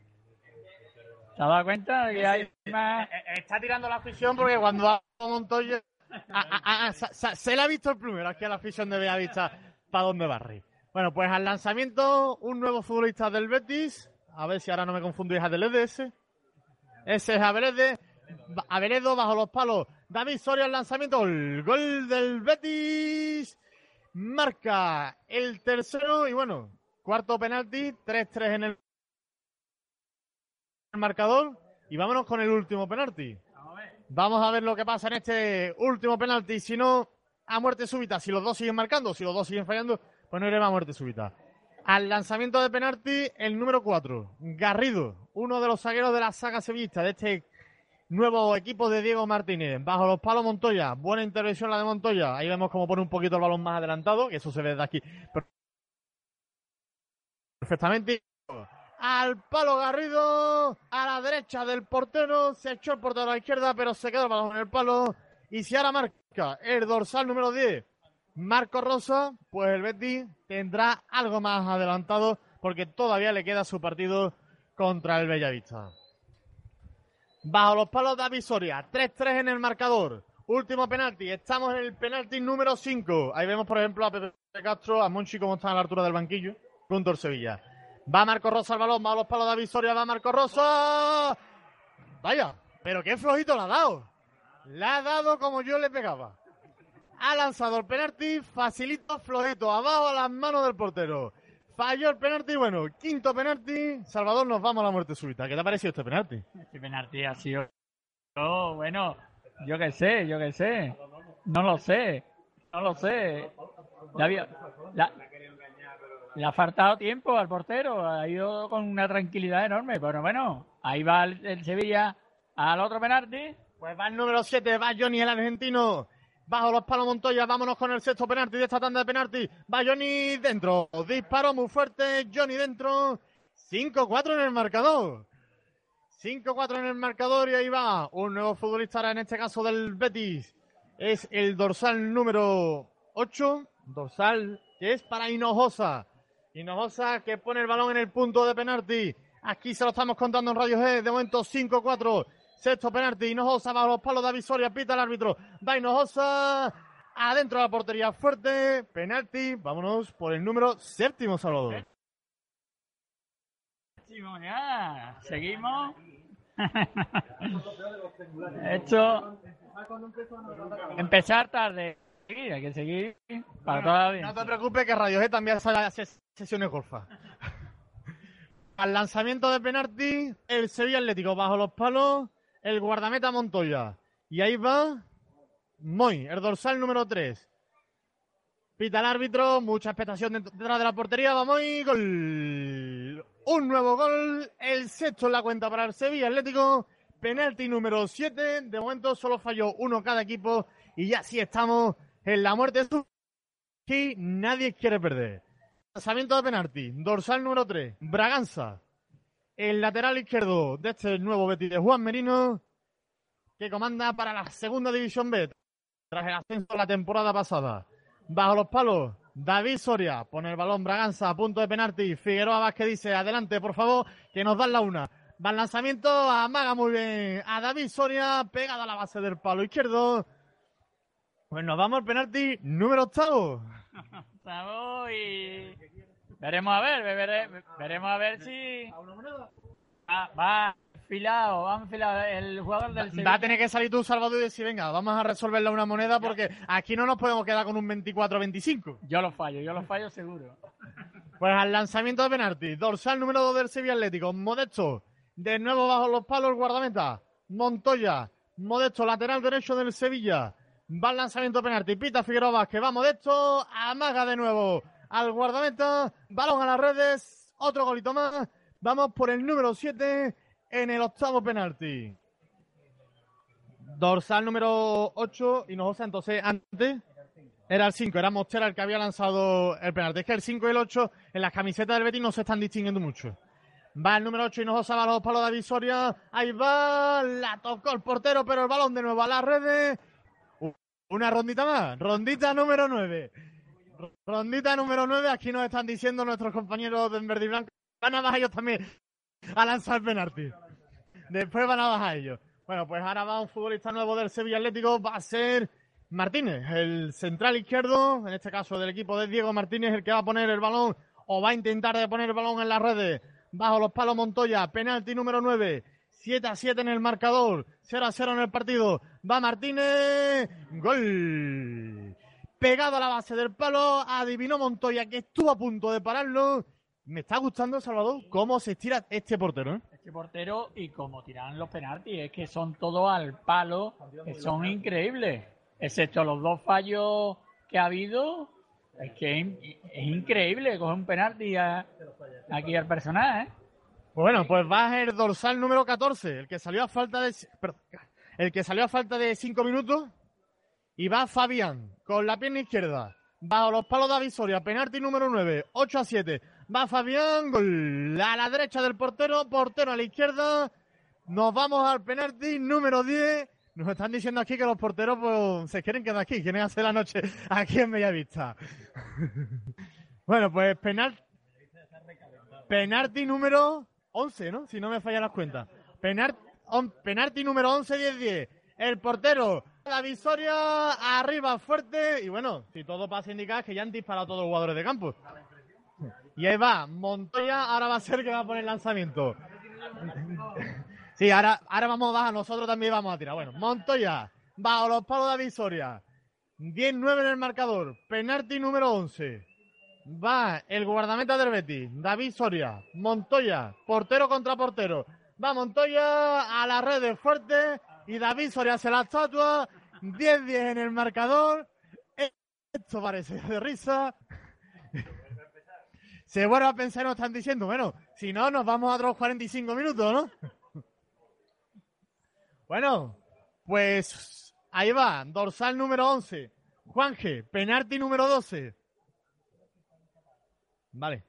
¿Te has dado cuenta de que hay más... Está tirando la afición porque cuando ha Montoya... A, a, a, se, se, le ha visto el primero aquí a la afición de Bellavista para dónde barre. Bueno, pues al lanzamiento, un nuevo futbolista del Betis. A ver si ahora no me confundo, es del EDS. Ese es Avelede. Averedo bajo los palos. David Soria el lanzamiento. El gol del Betis. Marca el tercero. Y bueno, cuarto penalti. 3-3 en el marcador. Y vámonos con el último penalti. Vamos a ver lo que pasa en este último penalti. Si no, a muerte súbita. Si los dos siguen marcando, si los dos siguen fallando, pues no iremos a muerte súbita. Al lanzamiento de penalti, el número 4, Garrido, uno de los zagueros de la saga sevillista, de este nuevo equipo de Diego Martínez. Bajo los palos Montoya. Buena intervención la de Montoya. Ahí vemos cómo pone un poquito el balón más adelantado, que eso se ve desde aquí. Perfectamente. Al palo Garrido. A la derecha del portero. Se echó el portero a la izquierda, pero se quedó el balón en el palo. Y si ahora marca el dorsal número 10, Marco Rosa, pues el Betis tendrá algo más adelantado porque todavía le queda su partido contra el Bellavista. Bajo los palos David Soria. 3-3 en el marcador. Último penalti. Estamos en el penalti número 5. Ahí vemos, por ejemplo, a Pepe Castro, a Monchi como están a la altura del banquillo. Junto al Sevilla. Va Marco Rosa al balón. Bajo los palos David Soria. Va Marco Rosa. Vaya, pero qué flojito le ha dado. Le ha dado como yo le pegaba. Ha lanzado el penalti. Facilito, flojito. Abajo a las manos del portero. Falló el penalti, bueno, quinto penalti. Salvador, nos vamos a la muerte súbita. ¿Qué te ha parecido este penalti? Este penalti ha sido. Oh, bueno, yo qué sé, yo qué sé. No lo sé, no lo sé. Había, la, le ha faltado tiempo al portero, ha ido con una tranquilidad enorme. Pero bueno, ahí va el, Sevilla al otro penalti. Pues va el número 7, va Johnny el argentino. Bajo los palos Montoya, vámonos con el sexto penalti de esta tanda de penalti. Va Johnny dentro. Disparo muy fuerte. Johnny dentro. 5-4 en el marcador. 5-4 en el marcador y ahí va. Un nuevo futbolista en este caso del Betis. Es el dorsal número 8. Dorsal que es para Hinojosa. Hinojosa que pone el balón en el punto de penalti. Aquí se lo estamos contando en Radio G. De momento 5-4. Sexto penalti, Hinojosa bajo los palos de Avisoria, pita el árbitro. Va Hinojosa, adentro de la portería fuerte, penalti. Vámonos por el número séptimo, Salvador. Ya, seguimos. Empezar tarde. Hay que seguir para toda la vida. No te preocupes que Radio G también hace sesiones golfa. Al lanzamiento de penalti, el Sevilla Atlético bajo los palos el guardameta Montoya. Y ahí va Moy, el dorsal número 3. Pita el árbitro, mucha expectación detrás de la portería. Vamos y gol. Un nuevo gol, el sexto en la cuenta para el Sevilla Atlético. Penalti número 7. De momento solo falló uno cada equipo y ya sí estamos en la muerte. Aquí nadie quiere perder. Lanzamiento de penalti. Dorsal número 3. Braganza. El lateral izquierdo de este nuevo Betis de Juan Merino, que comanda para la segunda división B tras el ascenso la temporada pasada. Bajo los palos, David Soria pone el balón Braganza a punto de penalti. Figueroa Vázquez dice, adelante por favor, que nos dan la una. Va el lanzamiento, amaga muy bien a David Soria, pegado a la base del palo izquierdo. Pues nos vamos al penalti número octavo. Estamos y veremos a ver, vere- veremos a ver si Ah, va enfilado, va enfilado el jugador del Va Sevilla. a tener que salir tú, Salvador, y decir, venga, vamos a resolverle una moneda porque aquí no nos podemos quedar con un 24-25. Yo lo fallo, yo lo fallo seguro. Pues al lanzamiento de penalti, dorsal número 2 del Sevilla Atlético, Modesto, de nuevo bajo los palos el guardameta, Montoya, Modesto, lateral derecho del Sevilla, va al lanzamiento penalti, Pita Figueroa Vázquez, va Modesto, amaga de nuevo al guardameta, balón a las redes, otro golito más, vamos por el número 7 en el octavo penalti. Dorsal número 8, Hinojosa, entonces antes era el 5, era Mostera el que había lanzado el penalti. Es que el 5 y el 8 en las camisetas del Betis no se están distinguiendo mucho. Va el número 8 Hinojosa, va los palos de Visoria. Ahí va, la tocó el portero, pero el balón de nuevo a las redes. Una rondita más, rondita número 9. Rondita número 9, aquí nos están diciendo nuestros compañeros de Verde y Blanco. Van a bajar ellos también a lanzar penalti. Después van a bajar ellos. Bueno, pues ahora va un futbolista nuevo del Sevilla Atlético, va a ser Martínez, el central izquierdo, en este caso del equipo de Diego Martínez, el que va a poner el balón o va a intentar de poner el balón en las redes. Bajo los palos Montoya, penalti número 9, 7 a 7 en el marcador, 0 a 0 en el partido. Va Martínez, gol. Pegado a la base del palo, adivinó Montoya que estuvo a punto de pararlo. Me está gustando, Salvador, cómo se estira este portero. ¿eh? Este portero y como tiran los penaltis, es que son todos al palo, que son increíbles. Excepto los dos fallos que ha habido, es que es increíble coger un penalti a- aquí al personaje. ¿eh? Pues bueno, pues va el dorsal número 14, el que salió a falta de el que salió a falta de 5 minutos y va Fabián con la pierna izquierda bajo los palos de Avisoria, penalti número 9, 8 a 7. Va Fabián, gol a la derecha del portero, portero a la izquierda. Nos vamos al penalti número 10. Nos están diciendo aquí que los porteros pues, se quieren quedar aquí, quieren hacer la noche aquí en Bellavista. bueno, pues penal, penalti número 11, ¿no? Si no me fallan las cuentas. Penar- on- penalti número 11, 10-10. El portero, la visoria, arriba fuerte. Y bueno, si todo pasa indicar que ya han disparado todos los jugadores de campo. Y ahí va, Montoya, ahora va a ser que va a poner lanzamiento. Sí, ahora, ahora vamos a bajar, nosotros también vamos a tirar. Bueno, Montoya, bajo los palos de Visoria. 10-9 en el marcador. Penalti número 11. Va el guardameta del Betis, David Soria, Montoya, portero contra portero. Va Montoya a las redes fuerte y David Soria hace la estatua. 10-10 en el marcador. Esto parece de risa. Se vuelve a pensar, nos están diciendo, bueno, si no, nos vamos a otros 45 minutos, ¿no? Bueno, pues ahí va, dorsal número 11. Juanje, penalti número 12. Vale.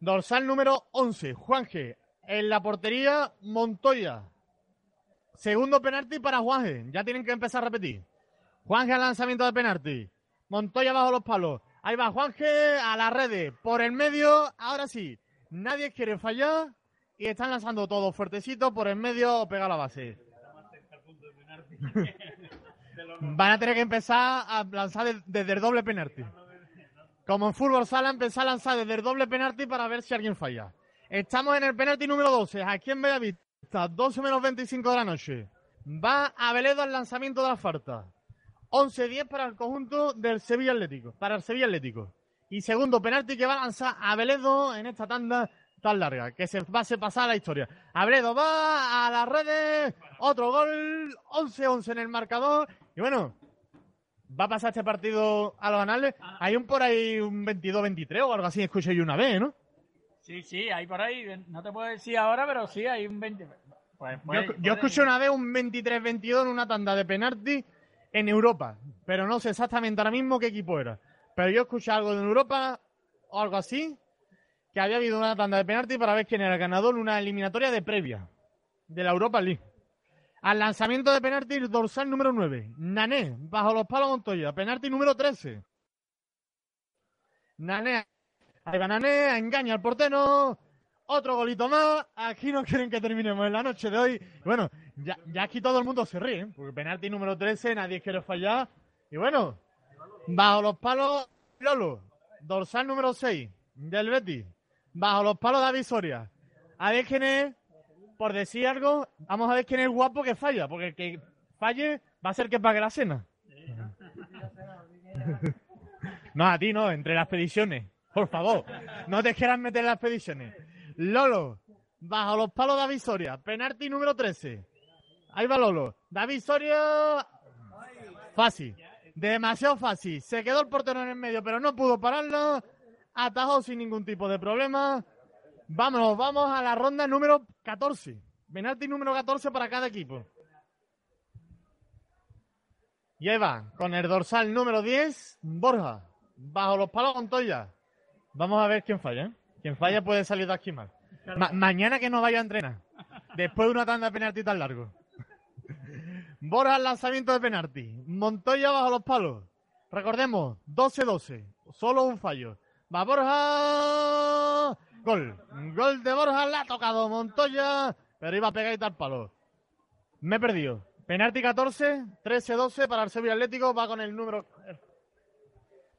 Dorsal número 11, Juanje. En la portería, Montoya. Segundo penalti para Juanje. Ya tienen que empezar a repetir. Juanje al lanzamiento de penalti. Montoya bajo los palos. Ahí va Juanje a la red. Por el medio, ahora sí. Nadie quiere fallar. Y están lanzando todo fuertecito por el medio pega la base. Van a tener que empezar a lanzar de- desde el doble penalti. Como en fútbol sala, empezar a lanzar desde el doble penalti para ver si alguien falla. Estamos en el penalti número 12, aquí en Bellavista, 12 menos 25 de la noche. Va a Veledo al lanzamiento de la falta. 11-10 para el conjunto del Sevilla Atlético, para el Sevilla Atlético. Y segundo penalti que va a lanzar a Veledo en esta tanda tan larga, que se va a pasar a la historia. Abredo va a las redes, otro gol, 11-11 en el marcador. Y bueno, va a pasar este partido a los anales. Hay un por ahí un 22-23 o algo así, escuché yo una vez, ¿no? Sí, sí, hay por ahí, no te puedo decir ahora, pero sí, hay un 20. Pues, Yo, puede- yo puede- escuché una vez un 23-22 en una tanda de penalti en Europa, pero no sé exactamente ahora mismo qué equipo era. Pero yo escuché algo de Europa o algo así, que había habido una tanda de penalti para ver quién era el ganador en una eliminatoria de previa de la Europa League. Al lanzamiento de penalti, dorsal número 9, Nané, bajo los palos Montoya, penalti número 13. Nané, ahí va Nané, engaña al portero, otro golito más. Aquí no quieren que terminemos en la noche de hoy. Bueno, ya, aquí todo el mundo se ríe, ¿eh? porque penalti número 13, nadie quiere fallar. Y bueno, bajo los palos, Lolo, dorsal número 6 del Betis. Bajo los palos, David Soria. A ver por decir algo, vamos a ver quién es el guapo que falla, porque el que falle va a ser que pague la cena. No, a ti no, entre las expediciones. Por favor, no te quieras meter en las expediciones. Lolo, bajo los palos David Soria, penalti número 13. Ahí va Lolo. David Soria, fácil, demasiado fácil. Se quedó el portero en el medio, pero no pudo pararlo. Atajó sin ningún tipo de problema. Vámonos, vamos a la ronda número 14. Penalti número 14 para cada equipo. Y ahí va, con el dorsal número 10, Borja. Bajo los palos Montoya. Vamos a ver quién falla. ¿eh? Quien falla puede salir de aquí mal. Ma- mañana que no vaya a entrenar. Después de una tanda de penalti tan largo. Borja al lanzamiento de penalti. Montoya bajo los palos. Recordemos, 12-12. Solo un fallo. Va Borja. Gol. Gol de Borja. La ha tocado Montoya. Pero iba pegadita al palo. Me he perdido. Penalti 14. 13-12 para el Sevilla Atlético. Va con el número.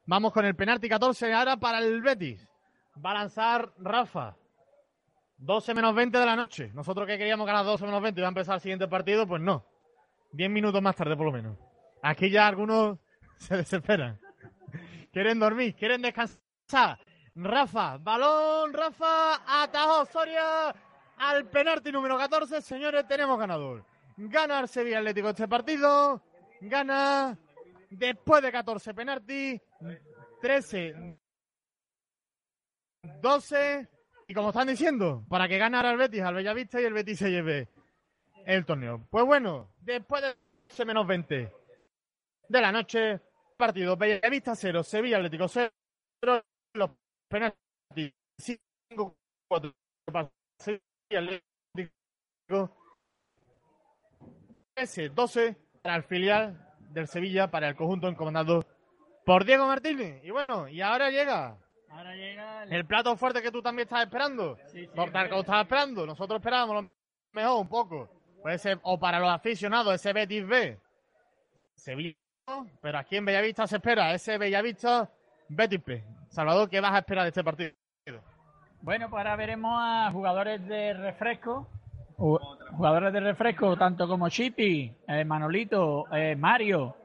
Vamos con el penalti 14 ahora para el Betis. Va a lanzar Rafa. 12 menos 20 de la noche. Nosotros que queríamos ganar 12 menos 20 y va a empezar el siguiente partido, pues no. 10 minutos más tarde por lo menos. Aquí ya algunos se desesperan. Quieren dormir, quieren descansar. Rafa, balón, Rafa, atajó Soria al penalti número 14. Señores, tenemos ganador. Gana el Sevilla Atlético este partido. Gana después de 14 penaltis. 13 12 y como están diciendo, para que gane ahora el Betis al Bellavista y el Betis se lleve el torneo. Pues bueno, después de 12 menos 20 de la noche, partido Bellavista 0, Sevilla Atlético 0, los penaltis 5 4 para Sevilla Atlético 13 12 para el filial del Sevilla para el conjunto encomendado por Diego Martínez. Y bueno, y ahora llega Ahora llega el... el plato fuerte que tú también estás esperando. Sí, sí, Por tal que lo estabas esperando. Nosotros esperábamos lo mejor un poco. Puede ser, o para los aficionados, ese Betis B. Sevilla. Pero aquí en Bellavista se espera ese Bellavista Betis. Salvador, ¿qué vas a esperar de este partido? Bueno, pues ahora veremos a jugadores de refresco. Ju- Jugadores de refresco, tanto como Chipi, eh, Manolito, eh, Mario.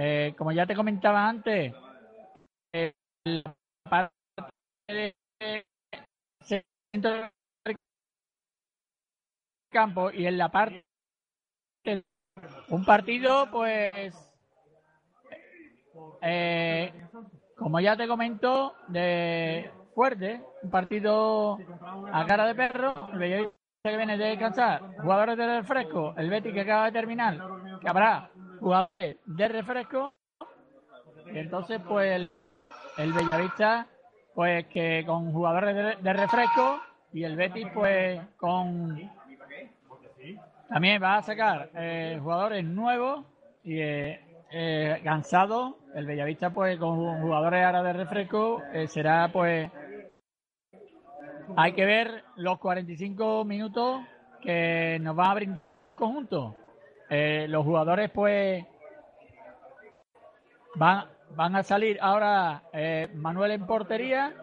eh, como ya te comentaba antes, la parte de- centro del campo y en la parte un partido pues eh, como ya te comento de fuerte un partido a cara de perro el Bellavista que viene de descansar jugadores de refresco el Betis que acaba de terminar que habrá jugadores de refresco y entonces pues el, el Bellavista pues que con jugadores de, de refresco y el Betis pues con también va a sacar eh, jugadores nuevos y eh, eh, cansados. El Bellavista, pues, con jugadores ahora de refresco, eh, será, pues, hay que ver los 45 minutos que nos va a abrir conjunto. Eh, los jugadores, pues, van, van a salir ahora eh, Manuel en portería,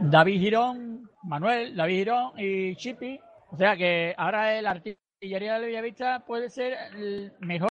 David Girón, Manuel, David Girón y Chipi. O sea que ahora el artillería de Bellavista puede ser el mejor